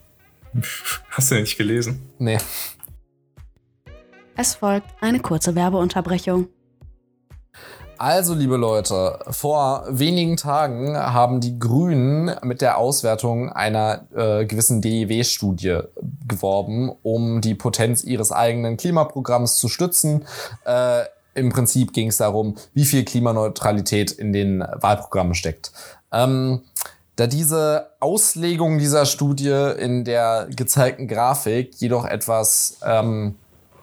Hast du nicht gelesen? Nee. Es folgt eine kurze Werbeunterbrechung. Also, liebe Leute, vor wenigen Tagen haben die Grünen mit der Auswertung einer äh, gewissen DEW-Studie geworben, um die Potenz ihres eigenen Klimaprogramms zu stützen. Äh, Im Prinzip ging es darum, wie viel Klimaneutralität in den Wahlprogrammen steckt. Ähm, da diese Auslegung dieser Studie in der gezeigten Grafik jedoch etwas ähm,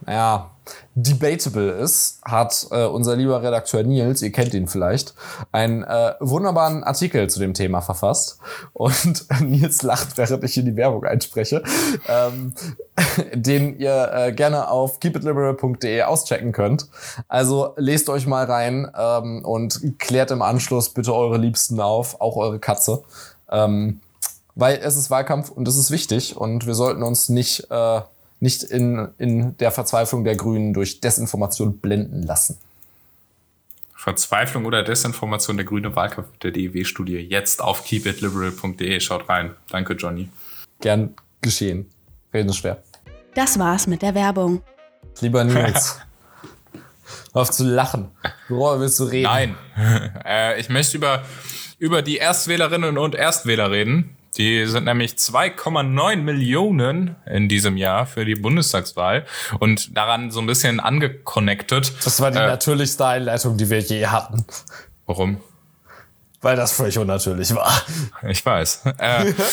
naja, debatable ist, hat äh, unser lieber Redakteur Nils, ihr kennt ihn vielleicht, einen äh, wunderbaren Artikel zu dem Thema verfasst. Und Nils lacht, während ich in die Werbung einspreche, ähm, den ihr äh, gerne auf keepitliberal.de auschecken könnt. Also lest euch mal rein ähm, und klärt im Anschluss bitte eure Liebsten auf, auch eure Katze. Ähm, weil es ist Wahlkampf und es ist wichtig und wir sollten uns nicht, äh, nicht in, in der Verzweiflung der Grünen durch Desinformation blenden lassen. Verzweiflung oder Desinformation der grüne Wahlkampf der DEW-Studie jetzt auf keepitliberal.de. Schaut rein. Danke, Johnny. Gern geschehen. Reden ist schwer. Das war's mit der Werbung. Lieber Nils. Auf zu lachen. Worüber willst du reden? Nein. äh, ich möchte über, über die Erstwählerinnen und Erstwähler reden. Die sind nämlich 2,9 Millionen in diesem Jahr für die Bundestagswahl und daran so ein bisschen angeconnected. Das war die Äh, natürlichste Einleitung, die wir je hatten. Warum? Weil das völlig unnatürlich war. Ich weiß. Äh,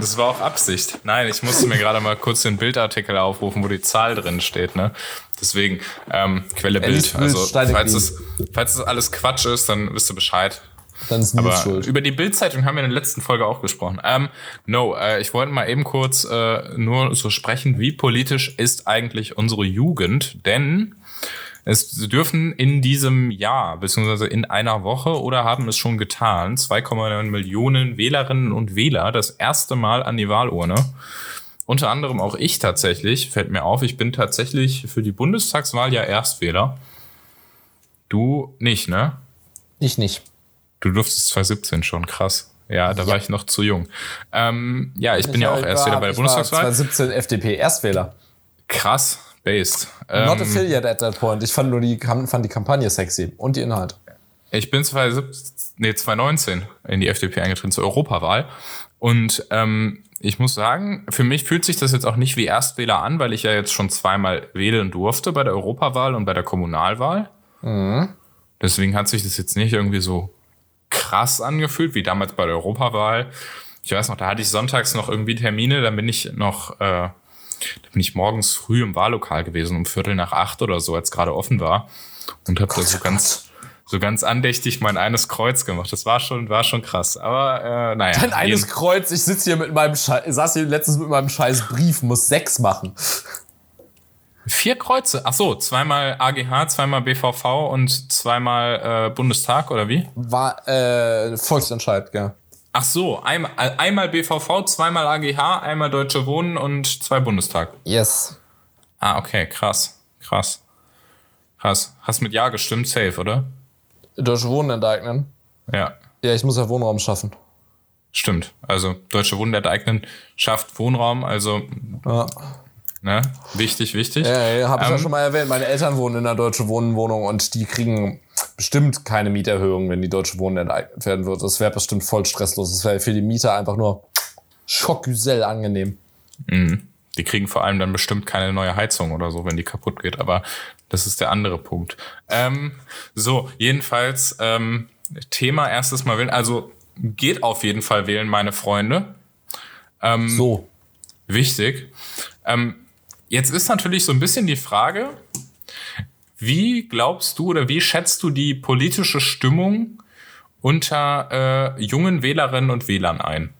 Das war auch Absicht. Nein, ich musste mir gerade mal kurz den Bildartikel aufrufen, wo die Zahl drin steht, ne? Deswegen, ähm, Quelle Bild. Also, falls es, falls es alles Quatsch ist, dann wisst ihr Bescheid. Dann ist Nils schuld. über die Bildzeitung haben wir in der letzten Folge auch gesprochen. Ähm, no, äh, ich wollte mal eben kurz äh, nur so sprechen, wie politisch ist eigentlich unsere Jugend? Denn es dürfen in diesem Jahr, beziehungsweise in einer Woche oder haben es schon getan, 2,9 Millionen Wählerinnen und Wähler das erste Mal an die Wahlurne. Unter anderem auch ich tatsächlich, fällt mir auf, ich bin tatsächlich für die Bundestagswahl ja Erstwähler. Du nicht, ne? Ich nicht. Du durftest 2017 schon, krass. Ja, da Ja. war ich noch zu jung. Ähm, ja, ich bin ja auch Erstwähler bei der ich war Bundestagswahl. 2017 FDP Erstwähler. Krass, based. Not Ähm, affiliate at that point. Ich fand nur die, fand die Kampagne sexy und die Inhalte. ich bin 2017, nee, 2019 in die FDP eingetreten zur Europawahl. Und ähm, ich muss sagen, für mich fühlt sich das jetzt auch nicht wie Erstwähler an, weil ich ja jetzt schon zweimal wählen durfte bei der Europawahl und bei der Kommunalwahl. Deswegen hat sich das jetzt nicht irgendwie so krass angefühlt, wie damals bei der Europawahl. Ich weiß noch, da hatte ich sonntags noch irgendwie Termine, dann bin ich noch, äh, da bin ich morgens früh im Wahllokal gewesen, um Viertel nach acht oder so, als gerade offen war. Und habe da so ganz, so ganz andächtig mein eines Kreuz gemacht. Das war schon, war schon krass. Aber äh, naja. Dein eines Kreuz, ich sitze hier mit meinem Scheiß, saß hier letztens mit meinem scheiß Brief, muss sechs machen. Vier Kreuze. Ach so, zweimal AGH, zweimal BVV und zweimal äh, Bundestag oder wie? War äh, Volksentscheid, gell. Ach so, einmal, einmal BVV, zweimal AGH, einmal Deutsche Wohnen und zwei Bundestag. Yes. Ah, okay, krass. Krass. Krass. Hast mit Ja gestimmt, safe, oder? Deutsche Wohnen enteignen. Ja, Ja, ich muss ja Wohnraum schaffen. stimmt. Also Deutsche Wohnen enteignen schafft Wohnraum, also Ja, ne, wichtig, wichtig. ja, ja habe ich ja Ähm, schon mal erwähnt. Meine Eltern wohnen in einer Deutsche Wohnen Wohnung und die kriegen bestimmt keine Mieterhöhung, wenn die Deutsche Wohnen enteignet werden wird. Das wäre bestimmt voll stresslos. Das wäre für die Mieter einfach nur schockgüsel angenehm. Die kriegen vor allem dann bestimmt keine neue Heizung oder so, wenn die kaputt geht. Aber das ist der andere Punkt. Ähm, so, jedenfalls ähm, Thema erstes Mal wählen. Also geht auf jeden Fall wählen, meine Freunde. Ähm, So. Wichtig. Ähm, jetzt ist natürlich so ein bisschen die Frage, wie glaubst du oder wie schätzt du die politische Stimmung unter äh, jungen Wählerinnen und Wählern ein?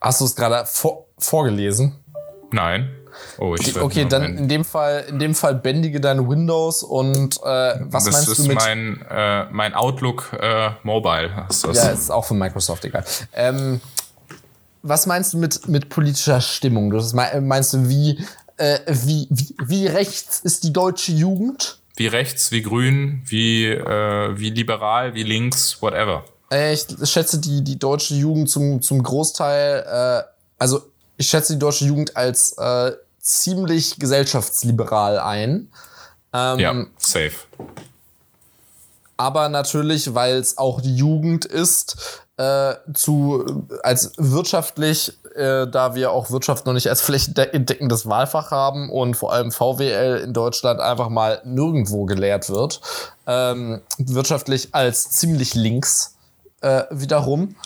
Hast du es gerade vor, vorgelesen? Nein. Oh, ich Okay, dann in dem Fall, in dem Fall bändige deine Windows und äh, was das meinst ist du mit? mein, äh, mein Outlook äh, Mobile. Du das? ja, ist auch von Microsoft egal. Ähm, was meinst du mit mit politischer Stimmung? Das mei- meinst du wie äh, wie, wie wie rechts ist die deutsche Jugend? Wie rechts, wie grün, wie, äh, wie liberal, wie links, whatever. Äh, ich schätze die die deutsche Jugend zum zum Großteil, äh, also ich schätze die deutsche Jugend als äh, ziemlich gesellschaftsliberal ein. Ähm, Ja, safe. aber natürlich, weil es auch die Jugend ist, äh, zu als wirtschaftlich, äh, da wir auch Wirtschaft noch nicht als flächendeckendes Wahlfach haben und vor allem VWL in Deutschland einfach mal nirgendwo gelehrt wird, ähm, wirtschaftlich als ziemlich links äh, wiederum.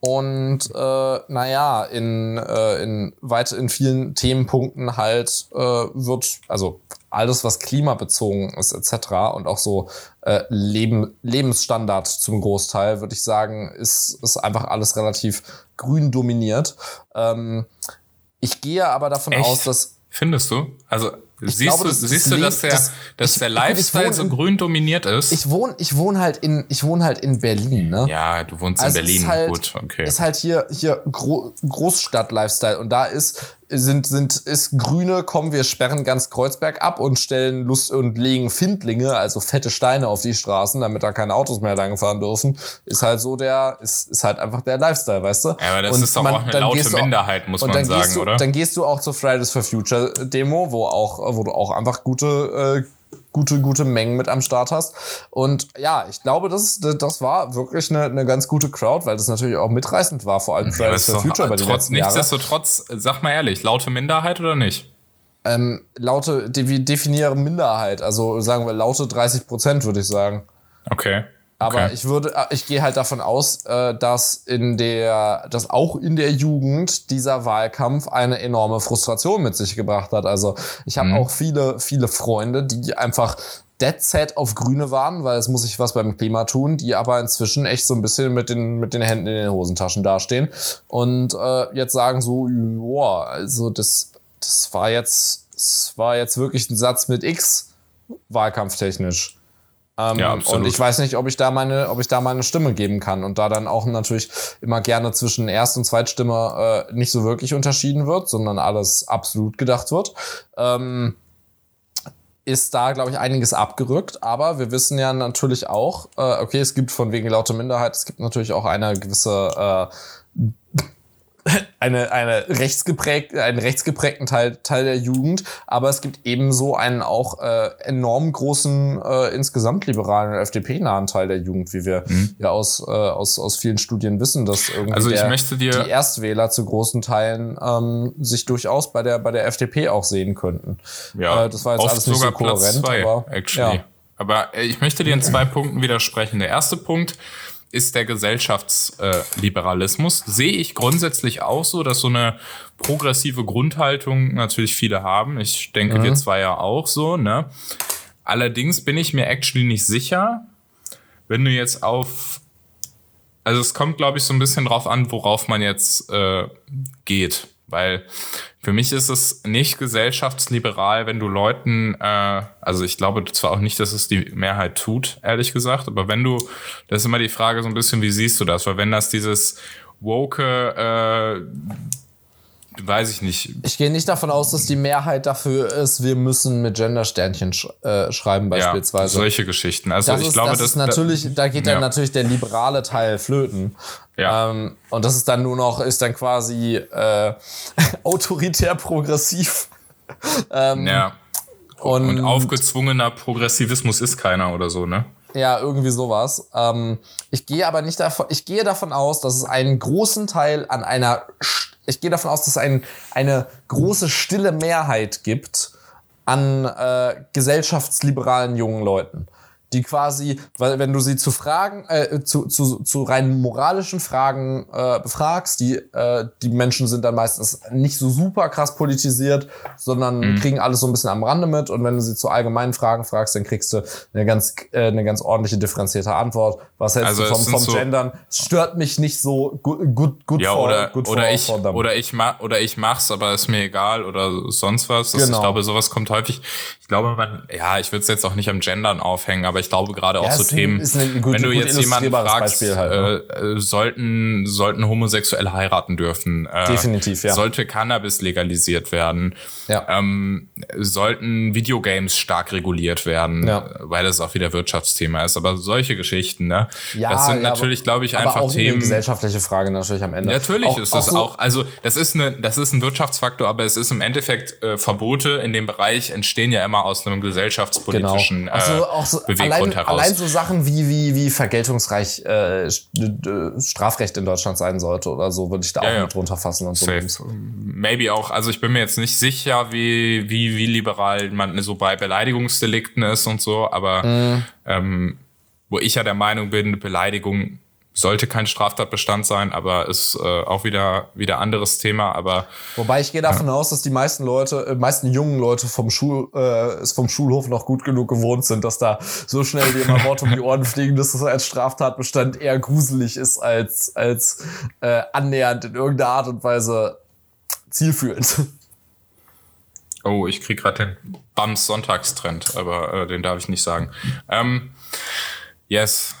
Und äh, naja, in, äh, in weit in vielen Themenpunkten halt äh, wird, also alles, was klimabezogen ist, etc. und auch so äh, Leben, Lebensstandard zum Großteil, würde ich sagen, ist, ist einfach alles relativ grün dominiert. Ähm, ich gehe aber davon Echt? aus, dass Findest du? Also siehst glaube, du, das- das siehst du, dass der, das- dass ich- der Lifestyle so in- grün dominiert ist? ich wohne, ich wohne halt in, ich wohne halt in Berlin, ne? ja, du wohnst Also in Berlin. Ist halt, Gut, okay. Ist halt hier, hier Gro Großstadt-Lifestyle. Und da ist, sind, sind, ist Grüne, kommen wir sperren ganz Kreuzberg ab und stellen Lust und legen Findlinge, also fette Steine auf die Straßen, damit da keine Autos mehr lang fahren dürfen. Ist halt so der, ist, ist halt einfach der Lifestyle, weißt du? Ja, aber das Und ist doch man- auch eine dann laute gehst du auch- Minderheit, muss und man sagen, du, oder? Dann gehst du auch zur Fridays for Future Demo, wo auch, wo du auch einfach gute, äh, gute, gute Mengen mit am Start hast. Und ja, ich glaube, das, das war wirklich eine, eine ganz gute Crowd, weil das natürlich auch mitreißend war, vor allem Ja, ist for doch, Future über die trotz, letzten nichtsdestotrotz, sag mal ehrlich, laute Minderheit oder nicht? Ähm, laute, de- definiere Minderheit, also sagen wir laute 30 Prozent, würde ich sagen. Okay. Aber okay. ich würde, äh, ich gehe halt davon aus, äh, dass in der, dass auch in der Jugend dieser Wahlkampf eine enorme Frustration mit sich gebracht hat. Also ich habe mhm. auch viele, viele Freunde, die einfach dead set auf Grüne waren, weil es muss sich was beim Klima tun, die aber inzwischen echt so ein bisschen mit den, mit den Händen in den Hosentaschen dastehen und äh, jetzt sagen so, ja, also das, das war jetzt, das war jetzt wirklich ein Satz mit X, wahlkampftechnisch. Ähm, ja, und ich weiß nicht, ob ich da meine, ob ich da meine Stimme geben kann und da dann auch natürlich immer gerne zwischen Erst- und Zweitstimme äh, nicht so wirklich unterschieden wird, sondern alles absolut gedacht wird. Ähm, ist da, glaube ich, einiges abgerückt. Aber wir wissen ja natürlich auch, äh, okay, es gibt von wegen laute Minderheit, es gibt natürlich auch eine gewisse äh, eine, eine rechtsgeprägt, einen rechtsgeprägten Teil, Teil der Jugend, aber es gibt ebenso einen auch äh, enorm großen, äh, insgesamt liberalen FDP-nahen Teil der Jugend, wie wir mhm. ja aus, äh, aus, aus vielen Studien wissen, dass irgendwie also der, die Erstwähler zu großen Teilen ähm, sich durchaus bei der, bei der FDP auch sehen könnten. Ja, äh, das war jetzt alles nicht so kohärent, zwei, aber actually. Ja. Aber äh, ich möchte dir in zwei Punkten widersprechen. Der erste Punkt, ist der Gesellschaftsliberalismus. Äh, Sehe ich grundsätzlich auch so, dass so eine progressive Grundhaltung natürlich viele haben. Ich denke, mhm. wir zwei ja auch so, ne? Allerdings bin ich mir actually nicht sicher, wenn du jetzt auf also es kommt, glaube ich, so ein bisschen drauf an, worauf man jetzt äh, geht. Weil für mich ist es nicht gesellschaftsliberal, wenn du Leuten, äh, also ich glaube zwar auch nicht, dass es die Mehrheit tut, ehrlich gesagt, aber wenn du, das ist immer die Frage so ein bisschen, wie siehst du das? Weil wenn das dieses woke, äh, weiß ich nicht. Ich gehe nicht davon aus, dass die Mehrheit dafür ist, wir müssen mit Gendersternchen sch äh, schreiben beispielsweise. Ja, solche Geschichten. Also das ich ist, glaube, das, das ist natürlich, da geht ja. dann natürlich der liberale Teil flöten. Ja. Ähm, und das ist dann nur noch, ist dann quasi äh, autoritär progressiv. ähm, ja. Und, und, aufgezwungener Progressivismus ist keiner oder so, ne? Ja, irgendwie sowas. Ähm, ich gehe aber nicht davon, ich gehe davon aus, dass es einen großen Teil an einer, ich gehe davon aus, dass es ein, eine große stille Mehrheit gibt an äh, gesellschaftsliberalen jungen Leuten die quasi, weil wenn du sie zu Fragen, äh, zu, zu, zu rein moralischen Fragen äh, befragst, die, äh, die Menschen sind dann meistens nicht so super krass politisiert, sondern mhm. kriegen alles so ein bisschen am Rande mit. Und wenn du sie zu allgemeinen Fragen fragst, dann kriegst du eine ganz, äh, eine ganz ordentliche differenzierte Antwort. Was hältst also du vom, vom so Gendern? Stört mich nicht so gut, gut, gut ja, vor, oder, gut oder ich, vor oder ich mach, oder ich mach's, aber ist mir egal oder sonst was. Das, genau. Ich glaube, sowas kommt häufig. Ich glaube, man, ja, ich würde es jetzt auch nicht am Gendern aufhängen, aber aber ich glaube gerade auch ja, so Themen, ein, gut, wenn du jetzt jemanden fragst, halt, ne? äh, sollten, sollten Homosexuelle heiraten dürfen? Äh, Definitiv, ja. Sollte Cannabis legalisiert werden? Ja. Ähm, sollten Videogames stark reguliert werden? Ja. Weil das auch wieder Wirtschaftsthema ist. Aber solche Geschichten, ne? Ja, das sind ja, natürlich, glaube ich, einfach auch Themen. Eine gesellschaftliche Frage natürlich am Ende. Natürlich auch, ist es auch, so auch, also das ist eine, das ist ein Wirtschaftsfaktor, aber es ist im Endeffekt äh, Verbote in dem Bereich entstehen ja immer aus einem gesellschaftspolitischen genau. also, auch so, allein, heraus. Allein so Sachen wie, wie, wie vergeltungsreich äh, Strafrecht in Deutschland sein sollte oder so, würde ich da ja, auch ja. mit drunter fassen und so. Maybe auch. Also ich bin mir jetzt nicht sicher, wie, wie, wie liberal man so bei Beleidigungsdelikten ist und so, aber mhm. ähm, wo ich ja der Meinung bin, Beleidigung sollte kein Straftatbestand sein, aber ist äh, auch wieder wieder anderes Thema. Aber wobei ich gehe davon ja. aus, dass die meisten Leute, äh, meisten jungen Leute vom Schul äh, vom Schulhof noch gut genug gewohnt sind, dass da so schnell die immer Worte um die Ohren fliegen, dass das als Straftatbestand eher gruselig ist als als äh, annähernd in irgendeiner Art und Weise zielführend. Oh, ich krieg gerade den Bams Sonntagstrend, aber äh, den darf ich nicht sagen. Ähm, yes.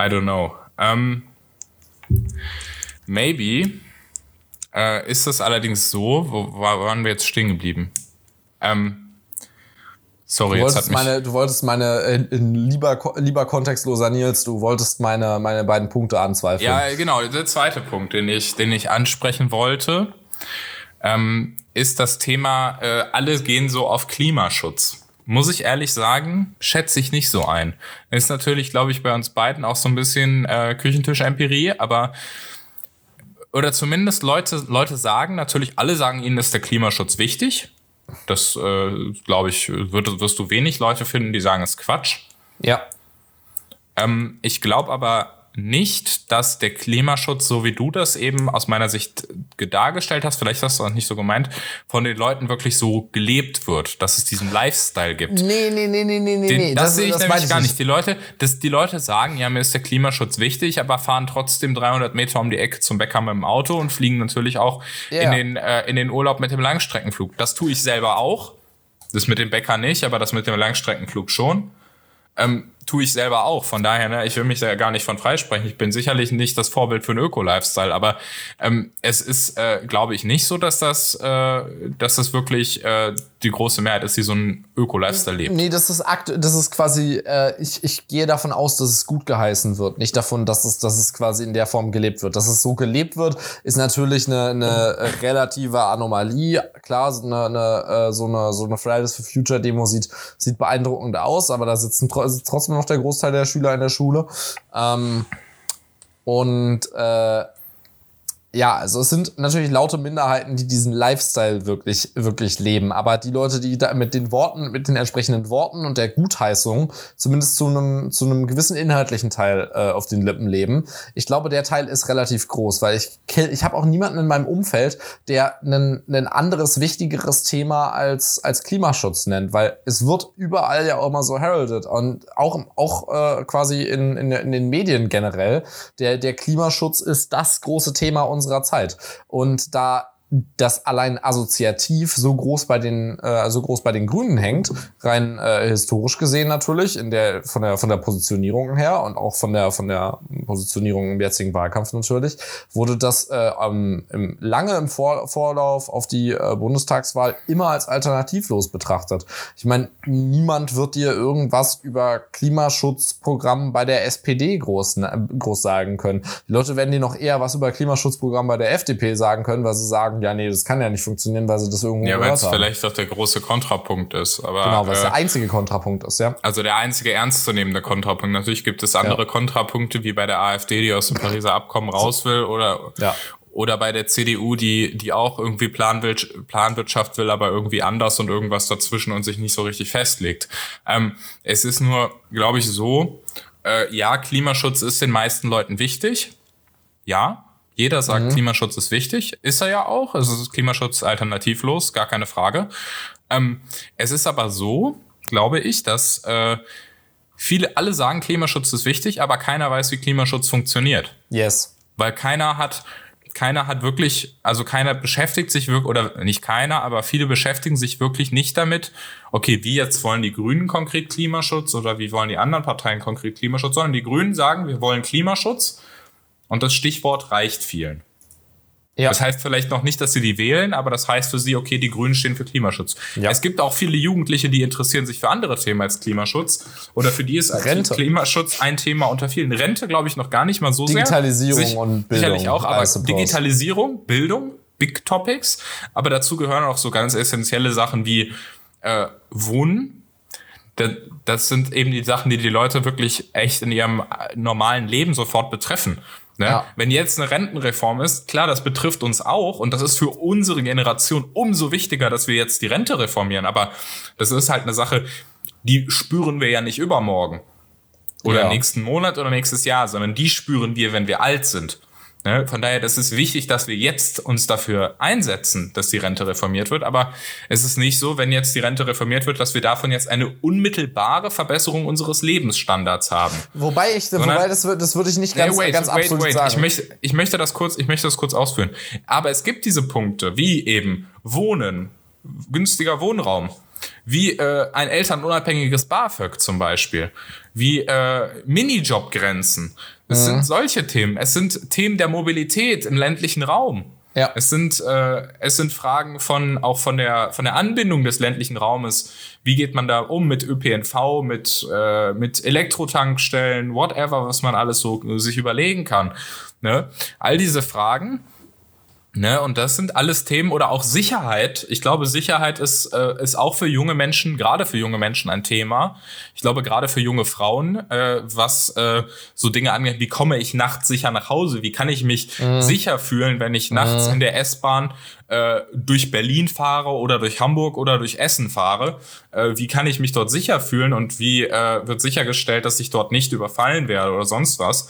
I don't know. Um, maybe äh, ist das allerdings so, wo, wo waren wir jetzt stehen geblieben? Ähm, sorry, du jetzt hat mich meine, Du wolltest meine, in, in lieber, lieber kontextloser Nils, du wolltest meine, meine beiden Punkte anzweifeln. Ja, genau. Der zweite Punkt, den ich, den ich ansprechen wollte, ähm, ist das Thema, äh, alle gehen so auf Klimaschutz muss ich ehrlich sagen, schätze ich nicht so ein. Ist natürlich, glaube ich, bei uns beiden auch so ein bisschen äh, Küchentisch-Empirie, aber oder zumindest Leute, Leute sagen, natürlich alle sagen ihnen, ist der Klimaschutz wichtig. Das, äh, glaube ich, wird, wirst du wenig Leute finden, die sagen, ist Quatsch. Ja. Ähm, ich glaube aber nicht, dass der Klimaschutz, so wie du das eben aus meiner Sicht dargestellt hast, vielleicht hast du auch nicht so gemeint, von den Leuten wirklich so gelebt wird, dass es diesen Lifestyle gibt. Nee, nee, nee, nee, nee, Den, nee. das, sehe ich nämlich gar nicht. Die Leute, das, die Leute sagen, ja, mir ist der Klimaschutz wichtig, aber fahren trotzdem 300 Meter um die Ecke zum Bäcker mit dem Auto und fliegen natürlich auch Ja. in, den, äh, in den Urlaub mit dem Langstreckenflug. Das tue ich selber auch. Das mit dem Bäcker nicht, aber das mit dem Langstreckenflug schon. Ähm, tue ich selber auch. Von daher, ne, ich will mich da gar nicht von freisprechen. Ich bin sicherlich nicht das Vorbild für einen Öko-Lifestyle, aber ähm, es ist, äh, glaube ich, nicht so, dass das, äh, dass das wirklich äh, die große Mehrheit ist, die so einen Öko-Lifestyle lebt. Nee, das ist akt das ist quasi, äh, ich, ich gehe davon aus, dass es gut geheißen wird. Nicht davon, dass es, dass es quasi in der Form gelebt wird. Dass es so gelebt wird, ist natürlich eine, eine äh, relative Anomalie. Klar, so eine, eine, äh, so eine, so eine Fridays for Future Demo sieht, sieht beeindruckend aus, aber da sitzen tro sitzt noch der Großteil der Schüler in der Schule. Ähm, und äh, ja, also es sind natürlich laute Minderheiten, die diesen Lifestyle wirklich, wirklich leben. Aber die Leute, die da mit den Worten, mit den entsprechenden Worten und der Gutheißung zumindest zu einem, zu einem gewissen inhaltlichen Teil äh, auf den Lippen leben, ich glaube, der Teil ist relativ groß, weil ich, ich habe auch niemanden in meinem Umfeld, der ein, ein anderes, wichtigeres Thema als, als Klimaschutz nennt, weil es wird überall ja auch immer so heralded und auch, auch äh, quasi in, in, in den Medien generell. Der, der Klimaschutz ist das große Thema unserer Zeit. Und da das allein assoziativ so groß bei den äh, so groß bei den Grünen hängt, rein äh, historisch gesehen natürlich in der von der von der Positionierung her und auch von der von der Positionierung im jetzigen Wahlkampf natürlich wurde das äh, ähm, im, lange im Vor Vorlauf auf die äh, Bundestagswahl immer als alternativlos betrachtet. Ich meine, niemand wird dir irgendwas über Klimaschutzprogramm bei der SPD groß äh, groß sagen können. Die Leute werden dir noch eher was über Klimaschutzprogramm bei der FDP sagen können, weil sie sagen, ja, nee, das kann ja nicht funktionieren, weil sie das irgendwo Ja, weil es vielleicht doch der große Kontrapunkt ist. Aber, Genau, was äh, der einzige Kontrapunkt ist, ja. Also der einzige ernstzunehmende Kontrapunkt. Natürlich gibt es andere Ja. Kontrapunkte, wie bei der AfD, die aus dem Pariser Abkommen raus will, oder, Ja. oder bei der CDU, die, die auch irgendwie Planwirtschaft, Planwirtschaft will, aber irgendwie anders und irgendwas dazwischen und sich nicht so richtig festlegt. Ähm, es ist nur, glaube ich, so, äh, ja, Klimaschutz ist den meisten Leuten wichtig. Ja. Jeder sagt, Mhm. Klimaschutz ist wichtig. Ist er ja auch. Es ist Klimaschutz alternativlos, gar keine Frage. Ähm, es ist aber so, glaube ich, dass äh, viele, alle sagen, Klimaschutz ist wichtig, aber keiner weiß, wie Klimaschutz funktioniert. Yes. Weil keiner hat, keiner hat wirklich, also keiner beschäftigt sich wirklich, oder nicht keiner, aber viele beschäftigen sich wirklich nicht damit, okay, wie jetzt wollen die Grünen konkret Klimaschutz oder wie wollen die anderen Parteien konkret Klimaschutz, sondern die Grünen sagen, wir wollen Klimaschutz und das Stichwort reicht vielen. Ja. Das heißt vielleicht noch nicht, dass sie die wählen, aber das heißt für sie, okay, die Grünen stehen für Klimaschutz. Ja. Es gibt auch viele Jugendliche, die interessieren sich für andere Themen als Klimaschutz. Oder für die ist Rente. Klimaschutz ein Thema unter vielen. Rente glaube ich noch gar nicht mal so Digitalisierung sehr. und Bildung, Sicherlich auch, aber. Digitalisierung, Bildung, Big Topics. Aber dazu gehören auch so ganz essentielle Sachen wie äh, Wohnen. Da- Das sind eben die Sachen, die die Leute wirklich echt in ihrem äh, normalen Leben sofort betreffen. Ne? Ja. Wenn jetzt eine Rentenreform ist, klar, das betrifft uns auch und das ist für unsere Generation umso wichtiger, dass wir jetzt die Rente reformieren. Aber das ist halt eine Sache, die spüren wir ja nicht übermorgen oder Ja. nächsten Monat oder nächstes Jahr, sondern die spüren wir, wenn wir alt sind. Ne? Von daher, das ist wichtig, dass wir jetzt uns dafür einsetzen, dass die Rente reformiert wird. Aber es ist nicht so, wenn jetzt die Rente reformiert wird, dass wir davon jetzt eine unmittelbare Verbesserung unseres Lebensstandards haben. Wobei ich, wobei das, würde- das würde ich nicht ganz, Nee, ganz absolut sagen. Ich möchte, ich möchte das kurz, ich möchte das kurz ausführen. Aber es gibt diese Punkte, wie eben Wohnen, günstiger Wohnraum, wie äh, ein elternunabhängiges BAföG zum Beispiel, wie äh, Minijobgrenzen. Es sind solche Themen. Es sind Themen der Mobilität im ländlichen Raum. Ja. Es sind, äh, es sind Fragen von, auch von der, von der Anbindung des ländlichen Raumes. Wie geht man da um mit ÖPNV, mit, äh, mit Elektrotankstellen, whatever, was man alles so sich überlegen kann. Ne? All diese Fragen Ne, und das sind alles Themen oder auch Sicherheit. Ich glaube, Sicherheit ist, äh, ist auch für junge Menschen, gerade für junge Menschen ein Thema. Ich glaube, gerade für junge Frauen, äh, was äh, so Dinge angeht, wie komme ich nachts sicher nach Hause? Wie kann ich mich mhm. sicher fühlen, wenn ich nachts mhm. in der S-Bahn äh, durch Berlin fahre oder durch Hamburg oder durch Essen fahre? Äh, wie kann ich mich dort sicher fühlen und wie äh, wird sichergestellt, dass ich dort nicht überfallen werde oder sonst was?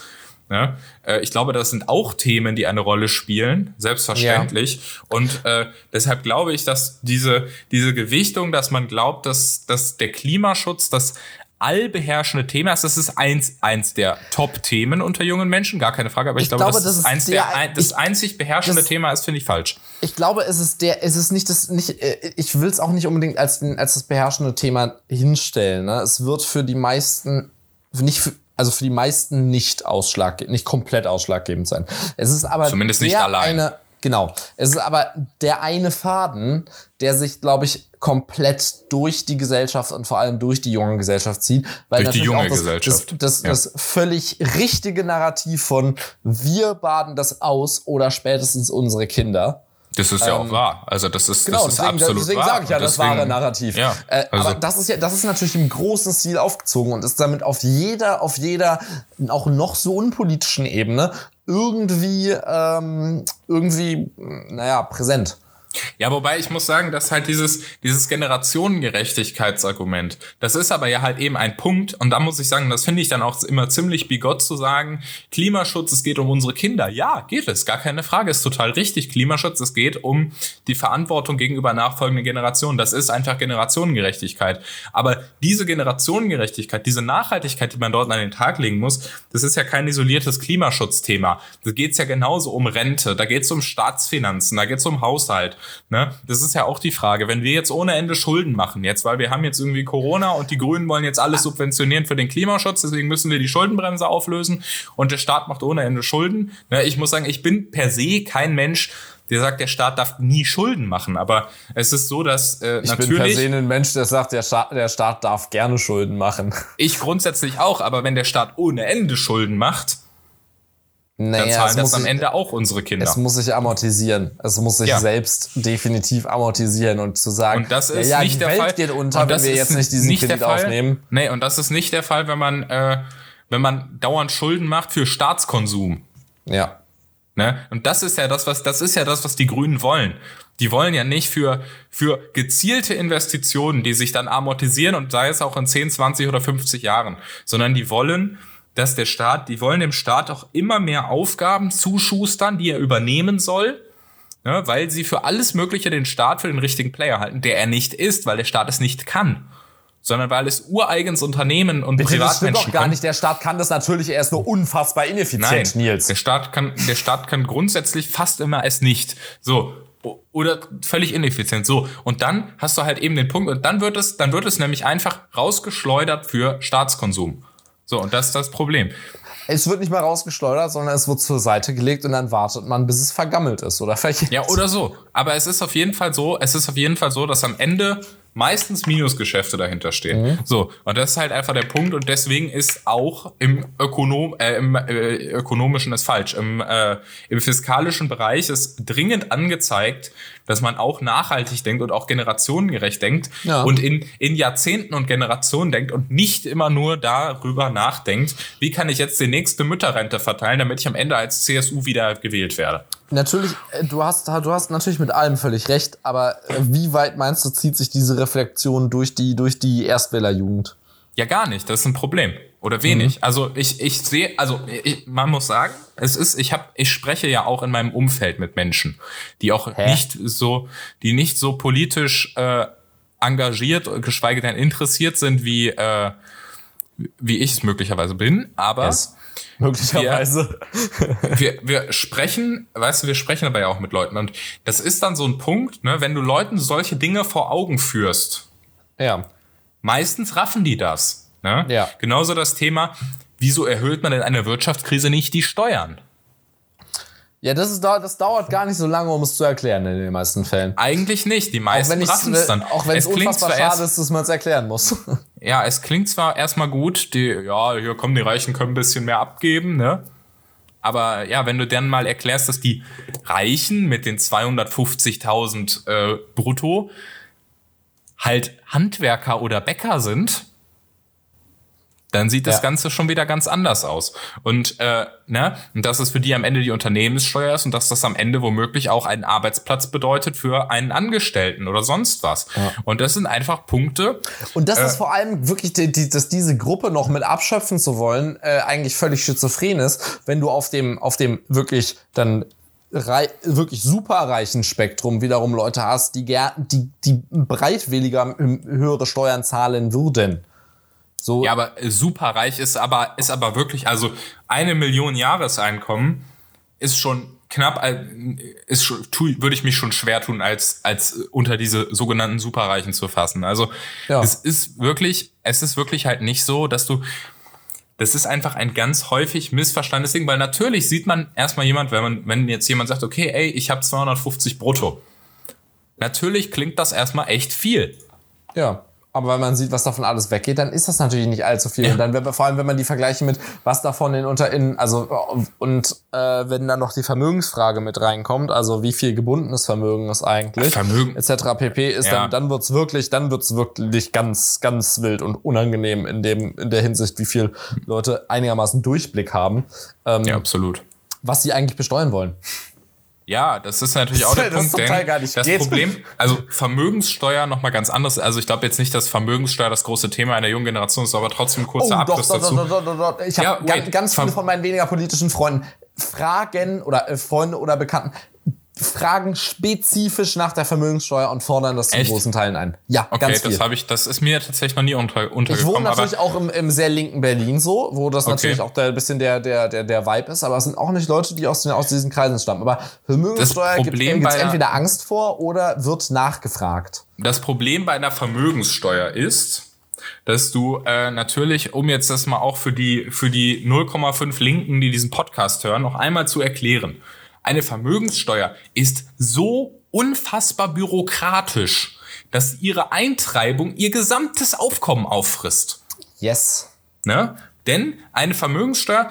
Ne? Äh, ich glaube, das sind auch Themen, die eine Rolle spielen, selbstverständlich. Ja. Und äh, deshalb glaube ich, dass diese, diese Gewichtung, dass man glaubt, dass, dass der Klimaschutz das allbeherrschende Thema ist. Das ist eins, eins der Top-Themen unter jungen Menschen, gar keine Frage. Aber ich, ich glaube, dass das, eins der, der, das ich, einzig beherrschende das, Thema ist, finde ich falsch. Ich glaube, es ist der, es ist nicht das, nicht, äh, ich will es auch nicht unbedingt als, als das beherrschende Thema hinstellen. Ne? Es wird für die meisten, nicht für, also für die meisten nicht ausschlag, nicht komplett ausschlaggebend sein. Es ist aber zumindest nicht allein. Eine, genau. Es ist aber der eine Faden, der sich, glaube ich, komplett durch die Gesellschaft und vor allem durch die junge Gesellschaft zieht. Weil durch die junge das, Gesellschaft. Das, das, ja. das völlig richtige Narrativ von wir baden das aus oder spätestens unsere Kinder das ist ja auch ähm, wahr. Also das ist, genau, das ist deswegen, absolut deswegen wahr. sage ich ja das wahre Narrativ. Ja, äh, also. aber das ist ja, das ist natürlich im großen Stil aufgezogen und ist damit auf jeder, auf jeder, auch noch so unpolitischen Ebene irgendwie, ähm, irgendwie, naja, präsent. Ja, wobei ich muss sagen, dass halt dieses, dieses Generationengerechtigkeitsargument, das ist aber ja halt eben ein Punkt. Und da muss ich sagen, das finde ich dann auch immer ziemlich bigott zu sagen, Klimaschutz, es geht um unsere Kinder. Ja, geht es, gar keine Frage, ist total richtig. Klimaschutz, es geht um die Verantwortung gegenüber nachfolgenden Generationen. Das ist einfach Generationengerechtigkeit. Aber diese Generationengerechtigkeit, diese Nachhaltigkeit, die man dort an den Tag legen muss, das ist ja kein isoliertes Klimaschutzthema. Da geht es ja genauso um Rente, da geht es um Staatsfinanzen, da geht es um Haushalt. Ne? Das ist ja auch die Frage, wenn wir jetzt ohne Ende Schulden machen, jetzt, weil wir haben jetzt irgendwie Corona und die Grünen wollen jetzt alles subventionieren für den Klimaschutz, deswegen müssen wir die Schuldenbremse auflösen und der Staat macht ohne Ende Schulden. Ne? Ich muss sagen, ich bin per se kein Mensch, der sagt, der Staat darf nie Schulden machen. Aber es ist so, dass äh, ich natürlich. Ich bin per se ein Mensch, der sagt, der Staat, der Staat darf gerne Schulden machen. Ich grundsätzlich auch, aber wenn der Staat ohne Ende Schulden macht, naja, dann zahlen das am Ende ich, auch unsere Kinder. Es muss sich amortisieren. Es muss sich ja. selbst definitiv amortisieren und zu sagen, und das ist ja, ja, nicht der Welt Fall. geht unter, wenn wir jetzt nicht diesen nicht Kredit aufnehmen. Nee, und das ist nicht der Fall, wenn man, äh, wenn man dauernd Schulden macht für Staatskonsum. Ja. Ne? Und das ist ja das, was, das ist ja das, was die Grünen wollen. Die wollen ja nicht für, für gezielte Investitionen, die sich dann amortisieren und sei es auch in 10, 20 oder 50 Jahren, sondern die wollen dass der Staat, die wollen dem Staat auch immer mehr Aufgaben zuschustern, die er übernehmen soll, ne, weil sie für alles Mögliche den Staat für den richtigen Player halten, der er nicht ist, weil der Staat es nicht kann sondern weil es ureigens Unternehmen und Bitte, Privatmenschen das doch gar nicht. Der Staat kann das natürlich erst nur unfassbar ineffizient, Nein, Nils. Der Staat kann, der Staat kann grundsätzlich fast immer es nicht. So. Oder völlig ineffizient. So. Und dann hast du halt eben den Punkt, und dann wird es, dann wird es nämlich einfach rausgeschleudert für Staatskonsum. So, und das ist das Problem. Es wird nicht mal rausgeschleudert, sondern es wird zur Seite gelegt und dann wartet man, bis es vergammelt ist oder verjährt. Ja, oder so. Aber es ist auf jeden Fall so, es ist auf jeden Fall so, dass am Ende meistens Minusgeschäfte dahinter stehen. Mhm. So, und das ist halt einfach der Punkt und deswegen ist auch im, Ökonom, äh, im äh, ökonomischen ist falsch, im, äh, im fiskalischen Bereich ist dringend angezeigt, dass man auch nachhaltig denkt und auch generationengerecht denkt ja. und in, in Jahrzehnten und Generationen denkt und nicht immer nur darüber nachdenkt, wie kann ich jetzt die nächste Mütterrente verteilen, damit ich am Ende als CSU wieder gewählt werde. Natürlich, äh, du hast, du hast natürlich mit allem völlig recht, aber äh, wie weit meinst du, zieht sich diese Reflexion durch die, durch die Erstwählerjugend? Ja, gar nicht. Das ist ein Problem. Oder wenig. Mhm. Also ich, ich sehe, also ich, man muss sagen, es ist, ich habe, ich spreche ja auch in meinem Umfeld mit Menschen, die auch Hä? nicht so, die nicht so politisch äh, engagiert, geschweige denn interessiert sind, wie, äh, wie ich es möglicherweise bin, aber yes. möglicherweise. Wir, wir, wir sprechen, weißt du, wir sprechen aber ja auch mit Leuten und das ist dann so ein Punkt, ne, wenn du Leuten solche Dinge vor Augen führst. Ja. Meistens raffen die das. Ne? Ja. Genauso das Thema, wieso erhöht man in einer Wirtschaftskrise nicht die Steuern? Ja, das, ist, das dauert gar nicht so lange, um es zu erklären in den meisten Fällen. Eigentlich nicht. Die meisten raffen es dann. Auch wenn es unfassbar schade ist, dass man es erklären muss. Ja, es klingt zwar erstmal gut, die, ja, hier kommen die Reichen können ein bisschen mehr abgeben, ne? aber ja, wenn du dann mal erklärst, dass die Reichen mit den 250.000 äh, brutto halt Handwerker oder Bäcker sind, dann sieht das ja. Ganze schon wieder ganz anders aus. Und, äh, ne, und dass es für die am Ende die Unternehmenssteuer ist und dass das am Ende womöglich auch einen Arbeitsplatz bedeutet für einen Angestellten oder sonst was. Ja. Und das sind einfach Punkte. Und das äh, ist vor allem wirklich, die, die, dass diese Gruppe noch mit abschöpfen zu wollen, äh, eigentlich völlig schizophren ist, wenn du auf dem, auf dem wirklich dann wirklich super reichen Spektrum wiederum Leute hast, die, die, die breitwilliger höhere Steuern zahlen würden. So. Ja, aber super reich ist aber, ist aber wirklich, also eine Million Jahreseinkommen ist schon knapp, ist schon, würde ich mich schon schwer tun, als, als unter diese sogenannten Superreichen zu fassen. Also ja. es ist wirklich, es ist wirklich halt nicht so, dass du, das ist einfach ein ganz häufig missverstandenes Ding, weil natürlich sieht man erstmal jemand, wenn man, wenn jetzt jemand sagt, okay, ey, ich habe 250 brutto. Natürlich klingt das erstmal echt viel. Ja. Aber wenn man sieht, was davon alles weggeht, dann ist das natürlich nicht allzu viel. Ja. Und dann, vor allem, wenn man die vergleiche mit, was davon in unter in, also und äh, wenn dann noch die Vermögensfrage mit reinkommt, also wie viel gebundenes Vermögen ist eigentlich, Vermögen etc. pp. ist, ja. dann, dann wird's wirklich, dann wird's wirklich ganz, ganz wild und unangenehm in dem, in der Hinsicht, wie viel Leute einigermaßen Durchblick haben. Ähm, ja, absolut. Was sie eigentlich besteuern wollen. Ja, das ist natürlich auch der das Punkt, denn das geht. Problem, also Vermögenssteuer nochmal ganz anderes. Also ich glaube jetzt nicht, dass Vermögenssteuer das große Thema einer jungen Generation ist, aber trotzdem kurzer oh, Abriss doch, dazu. Doch, doch, doch, doch. Ich habe ja, ganz, ganz viele von meinen weniger politischen Freunden Fragen oder äh, Freunde oder Bekannten, fragen spezifisch nach der Vermögenssteuer und fordern das zu großen Teilen ein. Ja, okay, ganz viel. das habe ich, das ist mir tatsächlich noch nie unter, untergekommen. Ich wohne natürlich auch im, im sehr linken Berlin so, wo das okay. natürlich auch ein bisschen der, der, der, der Vibe ist, aber es sind auch nicht Leute, die aus, den, aus diesen Kreisen stammen. Aber Vermögenssteuer gibt es entweder Angst vor oder wird nachgefragt. Das Problem bei einer Vermögenssteuer ist, dass du äh, natürlich, um jetzt das mal auch für die für die 0,5 Linken, die diesen Podcast hören, noch einmal zu erklären. Eine Vermögenssteuer ist so unfassbar bürokratisch, dass ihre Eintreibung ihr gesamtes Aufkommen auffrisst. Yes. Ne? Denn eine Vermögenssteuer,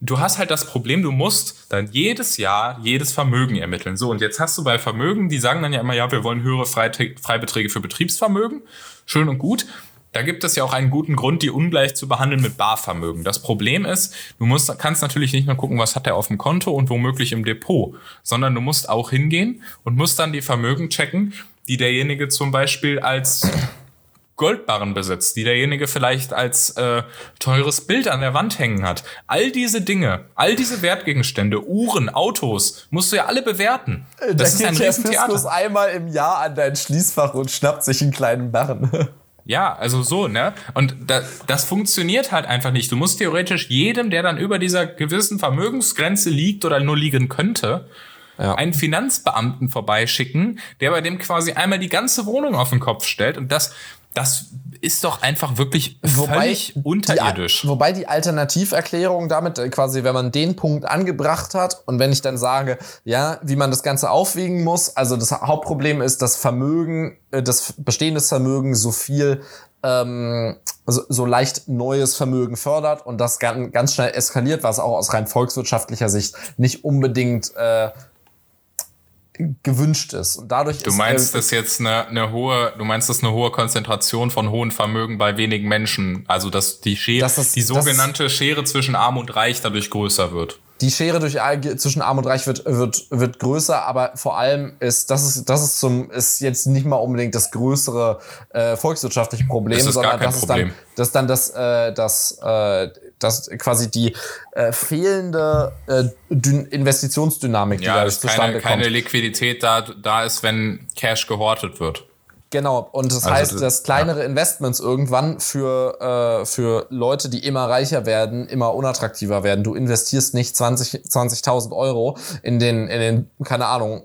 du hast halt das Problem, du musst dann jedes Jahr jedes Vermögen ermitteln. So, und jetzt hast du bei Vermögen, die sagen dann ja immer, ja, wir wollen höhere Freibeträge für Betriebsvermögen. Schön und gut. Da gibt es ja auch einen guten Grund, die ungleich zu behandeln mit Barvermögen. Das Problem ist, du musst, kannst natürlich nicht nur gucken, was hat er auf dem Konto und womöglich im Depot, sondern du musst auch hingehen und musst dann die Vermögen checken, die derjenige zum Beispiel als Goldbarren besitzt, die derjenige vielleicht als äh, teures Bild an der Wand hängen hat. All diese Dinge, all diese Wertgegenstände, Uhren, Autos, musst du ja alle bewerten. Äh, das da ist ein Riesentheater. einmal im Jahr an dein Schließfach und schnappt sich einen kleinen Barren. Ja, also so, ne? Und da, das funktioniert halt einfach nicht. Du musst theoretisch jedem, der dann über dieser gewissen Vermögensgrenze liegt oder nur liegen könnte, ja. einen Finanzbeamten vorbeischicken, der bei dem quasi einmal die ganze Wohnung auf den Kopf stellt. Und das, das ist doch einfach wirklich wobei völlig unterirdisch. Die, wobei die Alternativerklärung damit äh, quasi, wenn man den Punkt angebracht hat und wenn ich dann sage, ja, wie man das Ganze aufwiegen muss, also das Hauptproblem ist, dass Vermögen, äh, das bestehendes Vermögen so viel ähm, so, so leicht neues Vermögen fördert und das ganz, ganz schnell eskaliert, was auch aus rein volkswirtschaftlicher Sicht nicht unbedingt äh, gewünscht ist. Und dadurch du meinst, äh, das jetzt eine, eine hohe, du meinst, das eine hohe Konzentration von hohen Vermögen bei wenigen Menschen, also dass die Schere, das ist, die sogenannte das, Schere zwischen Arm und Reich dadurch größer wird. Die Schere durch, zwischen Arm und Reich wird, wird, wird größer, aber vor allem ist, das ist, das ist zum, ist jetzt nicht mal unbedingt das größere äh, volkswirtschaftliche Problem, das sondern das Problem. ist dann, das ist dann das, äh, das, äh, das quasi die äh, fehlende äh, Investitionsdynamik, die ja, dadurch zustande keine, kommt. keine Liquidität da, da ist, wenn Cash gehortet wird. Genau, und das also heißt, das, dass kleinere ja. Investments irgendwann für, äh, für Leute, die immer reicher werden, immer unattraktiver werden. Du investierst nicht 20 20.000 Euro in den, in den, keine Ahnung,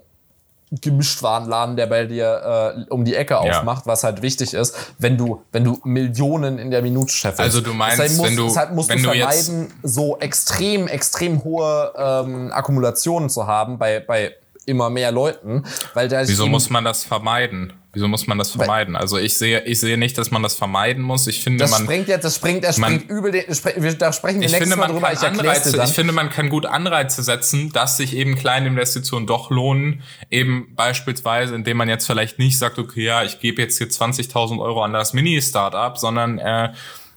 Gemischtwarenladen, der bei dir äh, um die Ecke ja. aufmacht, was halt wichtig ist, wenn du wenn du Millionen in der Minute scheffelst. Also du meinst, deshalb musst, wenn du deshalb musst wenn du vermeiden, so extrem extrem hohe ähm, Akkumulationen zu haben bei bei immer mehr Leuten, weil da Wieso muss man das vermeiden? Wieso muss man das vermeiden? Also ich sehe, ich sehe nicht, dass man das vermeiden muss. Ich finde, Das man, springt jetzt, das springt, das man- springt übel, den, wir- da sprechen wir nächstes finde, Mal man drüber. Ich Anreize, ich finde, man kann gut Anreize setzen, dass sich eben kleine Investitionen doch lohnen. Eben beispielsweise, indem man jetzt vielleicht nicht sagt, okay, ja, ich gebe jetzt hier 20.000 Euro an das Mini-Startup, sondern äh,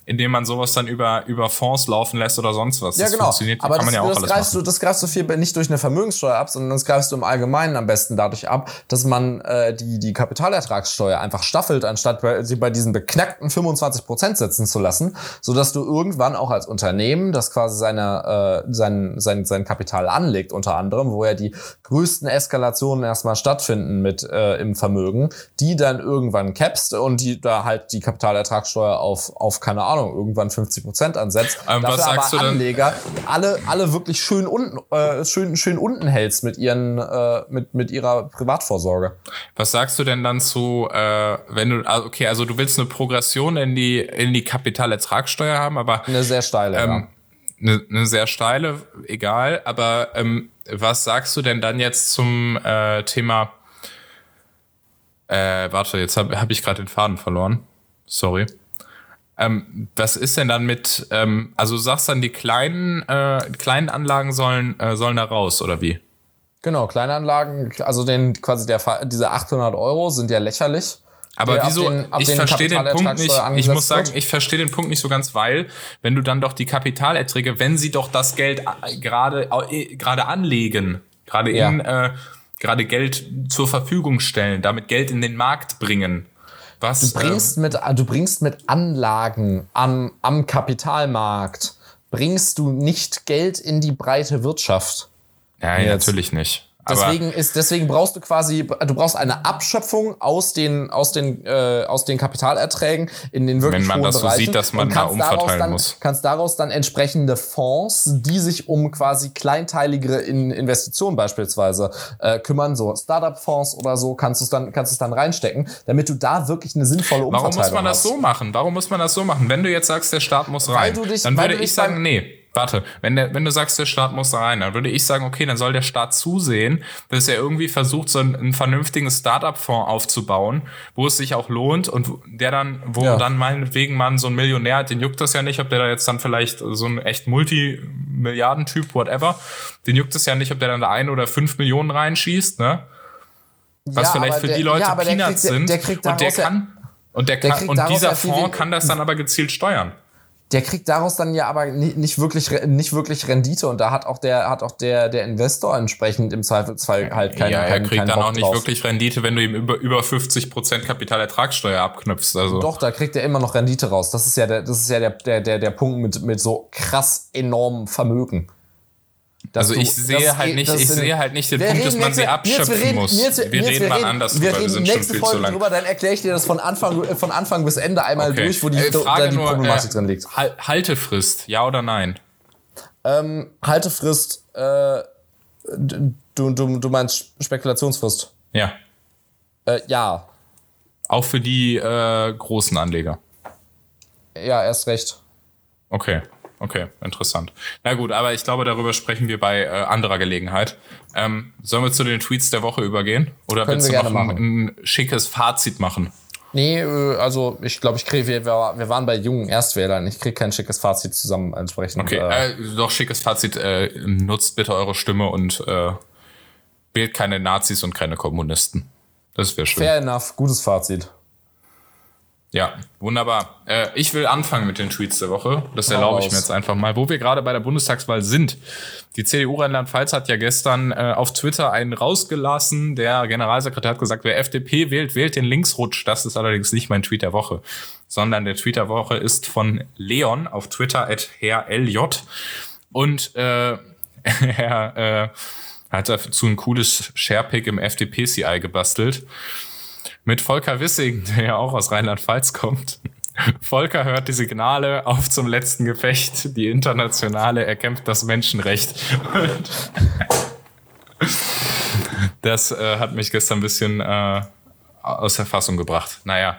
indem man sowas dann über, über Fonds laufen lässt oder sonst was. Ja, das genau. funktioniert, Aber kann man das, ja auch das, alles greifst machen. du, das greifst du viel nicht durch eine Vermögenssteuer ab, sondern das greifst du im Allgemeinen am besten dadurch ab, dass man äh, die, die Kapitalertragssteuer einfach staffelt, anstatt bei, sie bei diesen beknackten 25 Prozent setzen zu lassen, sodass du irgendwann auch als Unternehmen, das quasi seine, äh, sein, sein, sein Kapital anlegt, unter anderem, wo ja die größten Eskalationen erstmal stattfinden mit äh, im Vermögen, die dann irgendwann capst und die da halt die Kapitalertragssteuer auf, auf keine Ahnung, irgendwann 50 Prozent ansetzt. Ähm, was Dafür sagst aber du denn? Anleger alle, alle wirklich schön unten, äh, schön, schön unten hältst mit ihren, äh, mit, mit ihrer Privatvorsorge. Was sagst du denn dann zu, äh, wenn du, ah, okay, also du willst eine Progression in die, in die Kapitalertragssteuer haben, aber Eine sehr steile, ähm, eine, eine sehr steile, egal, aber ähm, was sagst du denn dann jetzt zum äh, Thema, äh, warte, jetzt habe hab ich gerade den Faden verloren. Sorry. Ähm, was ist denn dann mit, ähm, also du sagst dann, die kleinen, äh, kleinen Anlagen sollen, äh, sollen da raus, oder wie? Genau, Kleinanlagen, also den, quasi der, diese 800 Euro sind ja lächerlich. Aber wieso? den- ich verstehe den Punkt nicht. Ich muss sagen, wird. ich verstehe den Punkt nicht so ganz, weil wenn du dann doch die Kapitalerträge, wenn sie doch das Geld äh, gerade äh, gerade anlegen, gerade Ja. in äh, gerade Geld zur Verfügung stellen, damit Geld in den Markt bringen. Was Du bringst mit, du bringst mit Anlagen am, am Kapitalmarkt, bringst du nicht Geld in die breite Wirtschaft. äh, nein, jetzt- natürlich nicht. Deswegen ist, deswegen brauchst du quasi, du brauchst eine Abschöpfung aus den, aus den, äh, aus den Kapitalerträgen in den wirklich Wenn man hohen das so sieht, dass man da umverteilen dann, muss. Kannst daraus dann entsprechende Fonds, die sich um quasi kleinteiligere in Investitionen beispielsweise äh, kümmern, so Startup-Fonds oder so, kannst du es dann, kannst du es dann reinstecken, damit du da wirklich eine sinnvolle Umverteilung Warum muss man das hast. so machen? Warum muss man das so machen? Wenn du jetzt sagst, der Staat muss rein, dich- dann würde ich sagen, nee. Warte, wenn, der, wenn du sagst, der Staat muss rein, dann würde ich sagen, okay, dann soll der Staat zusehen, dass er irgendwie versucht, so einen, einen vernünftigen Startup-Fonds aufzubauen, wo es sich auch lohnt und der dann, wo Ja. dann meinetwegen man so ein Millionär hat, den juckt das ja nicht, ob der da jetzt dann vielleicht so ein echt Multimilliardentyp, whatever, den juckt es ja nicht, ob der dann da ein oder fünf Millionen reinschießt, ne? Was Ja, vielleicht für der- die Leute ja, aber der Peanuts kriegt- der- sind. der kriegt und der kann, und der der kann, und dieser Fonds kann das dann aber gezielt steuern. Der kriegt daraus dann ja aber ni- nicht wirklich nicht wirklich Rendite und da hat auch der hat auch der der Investor entsprechend im Zweifelsfall halt keine ja, er keinen, kriegt dann Bock auch nicht drauf. wirklich Rendite, wenn du ihm über, über 50% Kapitalertragssteuer abknüpfst. Also. Doch, da kriegt er immer noch Rendite raus. Das ist ja der, das ist ja der, der, der, der Punkt mit, mit so krass enormem Vermögen. Also du- ich sehe halt geht- nicht, ich sind- sehe halt nicht den Wir Punkt, dass reden man sie abschöpfen wir reden, muss. Wir Nils, reden mal anders wir drüber, wir reden sind schon nächste viel zu Folge lang. drüber, dann erkläre ich dir das von Anfang, von Anfang bis Ende einmal Okay. durch, wo die, Äh, da Frage die nur, Problematik äh, drin liegt. Hal- Haltefrist, ja oder nein? Ähm, Haltefrist, äh, du, du, du meinst Spekulationsfrist. Ja. Äh, ja, Auch für die äh, großen Anleger. ja, erst recht. Okay, okay, interessant. Na gut, aber ich glaube, darüber sprechen wir bei äh, anderer Gelegenheit. Ähm, sollen wir zu den Tweets der Woche übergehen? Oder Können willst wir du noch ein, ein schickes Fazit machen? Nee, äh, also ich glaube, ich kriege, wir, wir wir waren bei jungen Erstwählern. Ich kriege kein schickes Fazit zusammen entsprechend. Okay, äh, äh, doch schickes Fazit. Äh, nutzt bitte eure Stimme und äh, wählt keine Nazis und keine Kommunisten. Das wäre schön. fair enough, gutes Fazit. Ja, wunderbar. Äh, ich will anfangen mit den Tweets der Woche. Das erlaube ich mir jetzt einfach mal. Wo wir gerade bei der Bundestagswahl sind. Die CDU Rheinland-Pfalz hat ja gestern äh, auf Twitter einen rausgelassen. Der Generalsekretär hat gesagt, wer FDP wählt, wählt den Linksrutsch. Das ist allerdings nicht mein Tweet der Woche, sondern der Tweet der Woche ist von Leon auf Twitter at Herr LJ. Und äh, er äh, hat dazu ein cooles Sharepick im FDP-CI gebastelt mit Volker Wissing, der ja auch aus Rheinland-Pfalz kommt. Volker hört die Signale auf zum letzten Gefecht, die internationale, er kämpft das Menschenrecht. Und das äh, hat mich gestern ein bisschen äh, aus der Fassung gebracht. Naja,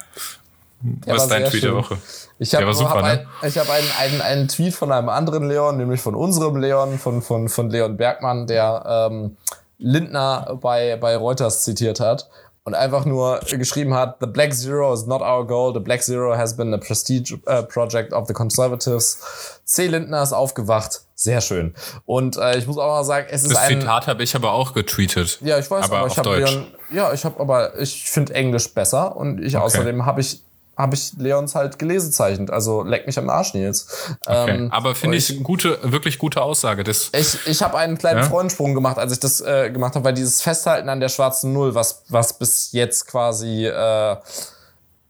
Der was ist dein Tweet der. Woche? Ich habe hab ne? ein, hab einen, einen, einen Tweet von einem anderen Leon, nämlich von unserem Leon, von, von, von Leon Bergmann, der ähm, Lindner bei, bei Reuters zitiert hat. Und einfach nur geschrieben hat, The Black Zero is not our goal. The Black Zero has been a prestige uh, project of the Conservatives. C. Lindner ist aufgewacht. Sehr schön. Und äh, ich muss auch mal sagen, es ist das ein... Zitat habe ich aber auch getweetet. Ja, ich weiß, aber, aber ich habe ja, ich habe aber ich finde Englisch besser und ich okay. außerdem habe ich habe ich Leons halt gelesen zeichnet. Also leck mich am Arsch, Nils. Okay. Ähm, Aber finde ich gute, wirklich gute Aussage. Das ich ich habe einen kleinen ja? Freudensprung gemacht, als ich das äh, gemacht habe, weil dieses Festhalten an der schwarzen Null, was, was bis jetzt quasi äh,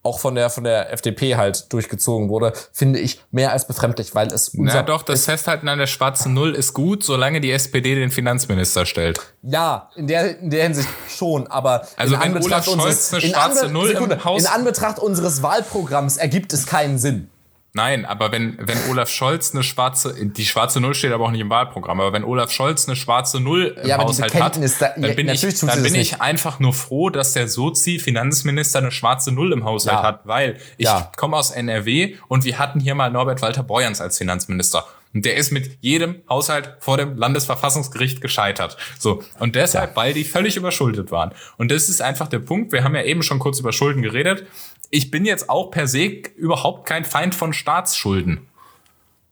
auch von der von der FDP halt durchgezogen wurde, finde ich mehr als befremdlich, weil es unser Ja, doch, das Festhalten an der schwarzen Null ist gut, solange die SPD den Finanzminister stellt. Ja, in der in der Hinsicht schon, aber also in Anbetracht unseres eine schwarze Null Sekunde, im Haus in Anbetracht unseres Wahlprogramms ergibt es keinen Sinn. Nein, aber wenn, wenn Olaf Scholz eine schwarze, die schwarze Null steht aber auch nicht im Wahlprogramm, aber wenn Olaf Scholz eine schwarze Null im ja, Haushalt hat, da, dann bin, ich, dann bin ich einfach nur froh, dass der Sozi-Finanzminister eine schwarze Null im Haushalt ja. hat, weil ich komme aus NRW und wir hatten hier mal Norbert Walter Borjans als Finanzminister. Und der ist mit jedem Haushalt vor dem Landesverfassungsgericht gescheitert. So. Und deshalb, ja. weil die völlig überschuldet waren. Und das ist einfach der Punkt. Wir haben ja eben schon kurz über Schulden geredet ich bin jetzt auch per se überhaupt kein Feind von Staatsschulden.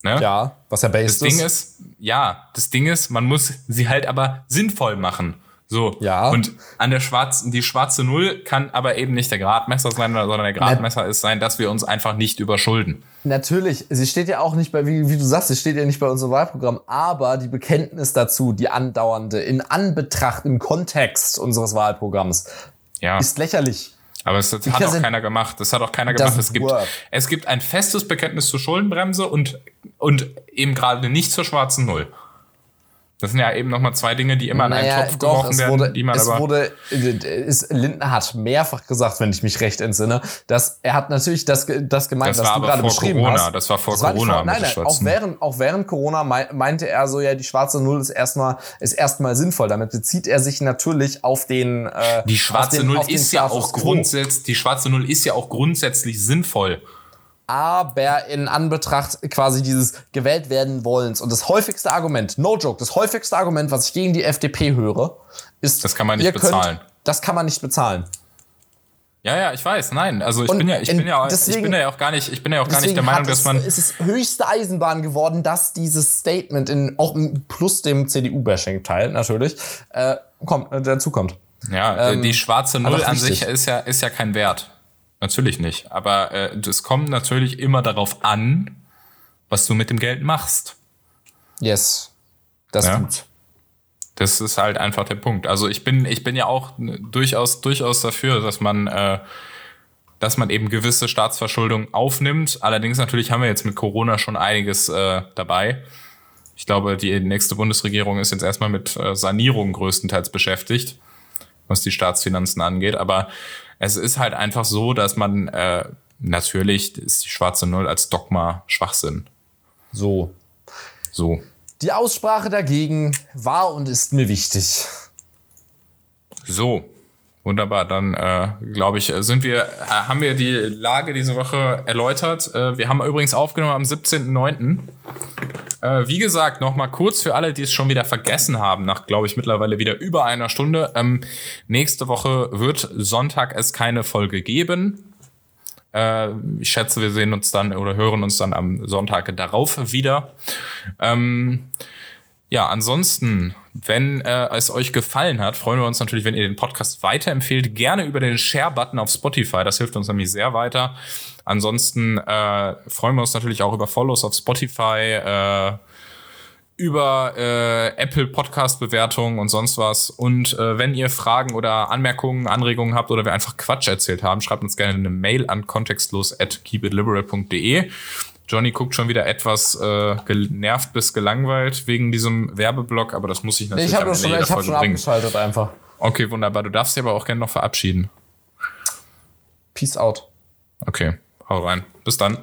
Ne? Ja, was ja based das Ding ist, ja, das Ding ist, man muss sie halt aber sinnvoll machen. So. Ja. Und an der schwarzen, die schwarze Null kann aber eben nicht der Gradmesser sein, sondern der Gradmesser ist sein, dass wir uns einfach nicht überschulden. Natürlich, sie steht ja auch nicht bei, wie, wie du sagst, sie steht ja nicht bei unserem Wahlprogramm, aber die Bekenntnis dazu, die andauernde, in Anbetracht, im Kontext unseres Wahlprogramms, ja. ist lächerlich. Aber das hat auch keiner gemacht. Das hat auch keiner gemacht. Es gibt, es gibt ein festes Bekenntnis zur Schuldenbremse und, und eben gerade nicht zur schwarzen Null. Das sind ja eben nochmal zwei Dinge, die immer naja, in einen Topf doch, geworfen wurde, werden, die man es aber. Wurde, ist, Lindner hat mehrfach gesagt, wenn ich mich recht entsinne, dass er hat natürlich das, das gemeint, das was du gerade beschrieben Corona, hast. Das war vor das Corona. War vor, nein, nein, auch während, auch während Corona meinte er so, ja, die schwarze Null ist erstmal, ist erstmal sinnvoll. Damit bezieht er sich natürlich auf den, äh, Die schwarze den, Null ist ja auch grundsätzlich, die schwarze Null ist ja auch grundsätzlich sinnvoll aber in Anbetracht quasi dieses gewählt werden wollens und das häufigste Argument, no joke, das häufigste Argument, was ich gegen die FDP höre, ist, das kann man nicht bezahlen. Könnt, das kann man nicht bezahlen. Ja, ja, ich weiß. Nein, also ich und bin ja, ich bin ja, deswegen, ich bin ja auch gar nicht, ich bin ja auch gar nicht der Meinung, dass man. Es ist höchste Eisenbahn geworden, dass dieses Statement in auch plus dem CDU-Bashing-Teil natürlich äh, kommt, äh, dazu kommt. Ja, ähm, die schwarze Null an sich ist ja, ist ja kein Wert. Natürlich nicht. Aber äh, es kommt natürlich immer darauf an, was du mit dem Geld machst. Yes. Das ja? tut's. Das ist halt einfach der Punkt. Also ich bin, ich bin ja auch durchaus, durchaus dafür, dass man, äh, dass man eben gewisse Staatsverschuldung aufnimmt. Allerdings natürlich haben wir jetzt mit Corona schon einiges äh, dabei. Ich glaube, die nächste Bundesregierung ist jetzt erstmal mit äh, Sanierung größtenteils beschäftigt, was die Staatsfinanzen angeht. Aber es ist halt einfach so, dass man äh, natürlich ist die schwarze Null als Dogma Schwachsinn. So. So. Die Aussprache dagegen war und ist mir wichtig. So. Wunderbar, dann äh, glaube ich, sind wir, äh, haben wir die Lage diese Woche erläutert. Äh, wir haben übrigens aufgenommen am 17.09. Äh, wie gesagt, nochmal kurz für alle, die es schon wieder vergessen haben, nach, glaube ich, mittlerweile wieder über einer Stunde. Ähm, nächste Woche wird Sonntag es keine Folge geben. Äh, ich schätze, wir sehen uns dann oder hören uns dann am Sonntag darauf wieder. Ähm, ja, ansonsten, wenn äh, es euch gefallen hat, freuen wir uns natürlich, wenn ihr den Podcast weiterempfehlt. Gerne über den Share-Button auf Spotify. Das hilft uns nämlich sehr weiter. Ansonsten äh, freuen wir uns natürlich auch über Follows auf Spotify, äh, über äh, Apple Podcast Bewertungen und sonst was. Und äh, wenn ihr Fragen oder Anmerkungen, Anregungen habt oder wir einfach Quatsch erzählt haben, schreibt uns gerne eine Mail an kontextlos at keepitliberal.de. Johnny guckt schon wieder etwas äh, genervt bis gelangweilt wegen diesem Werbeblock, aber das muss ich natürlich ich hab am Ende schon, jeder ich hab schon bringen. abgeschaltet einfach. Okay, wunderbar. Du darfst dich aber auch gerne noch verabschieden. Peace out. Okay, hau rein. Bis dann.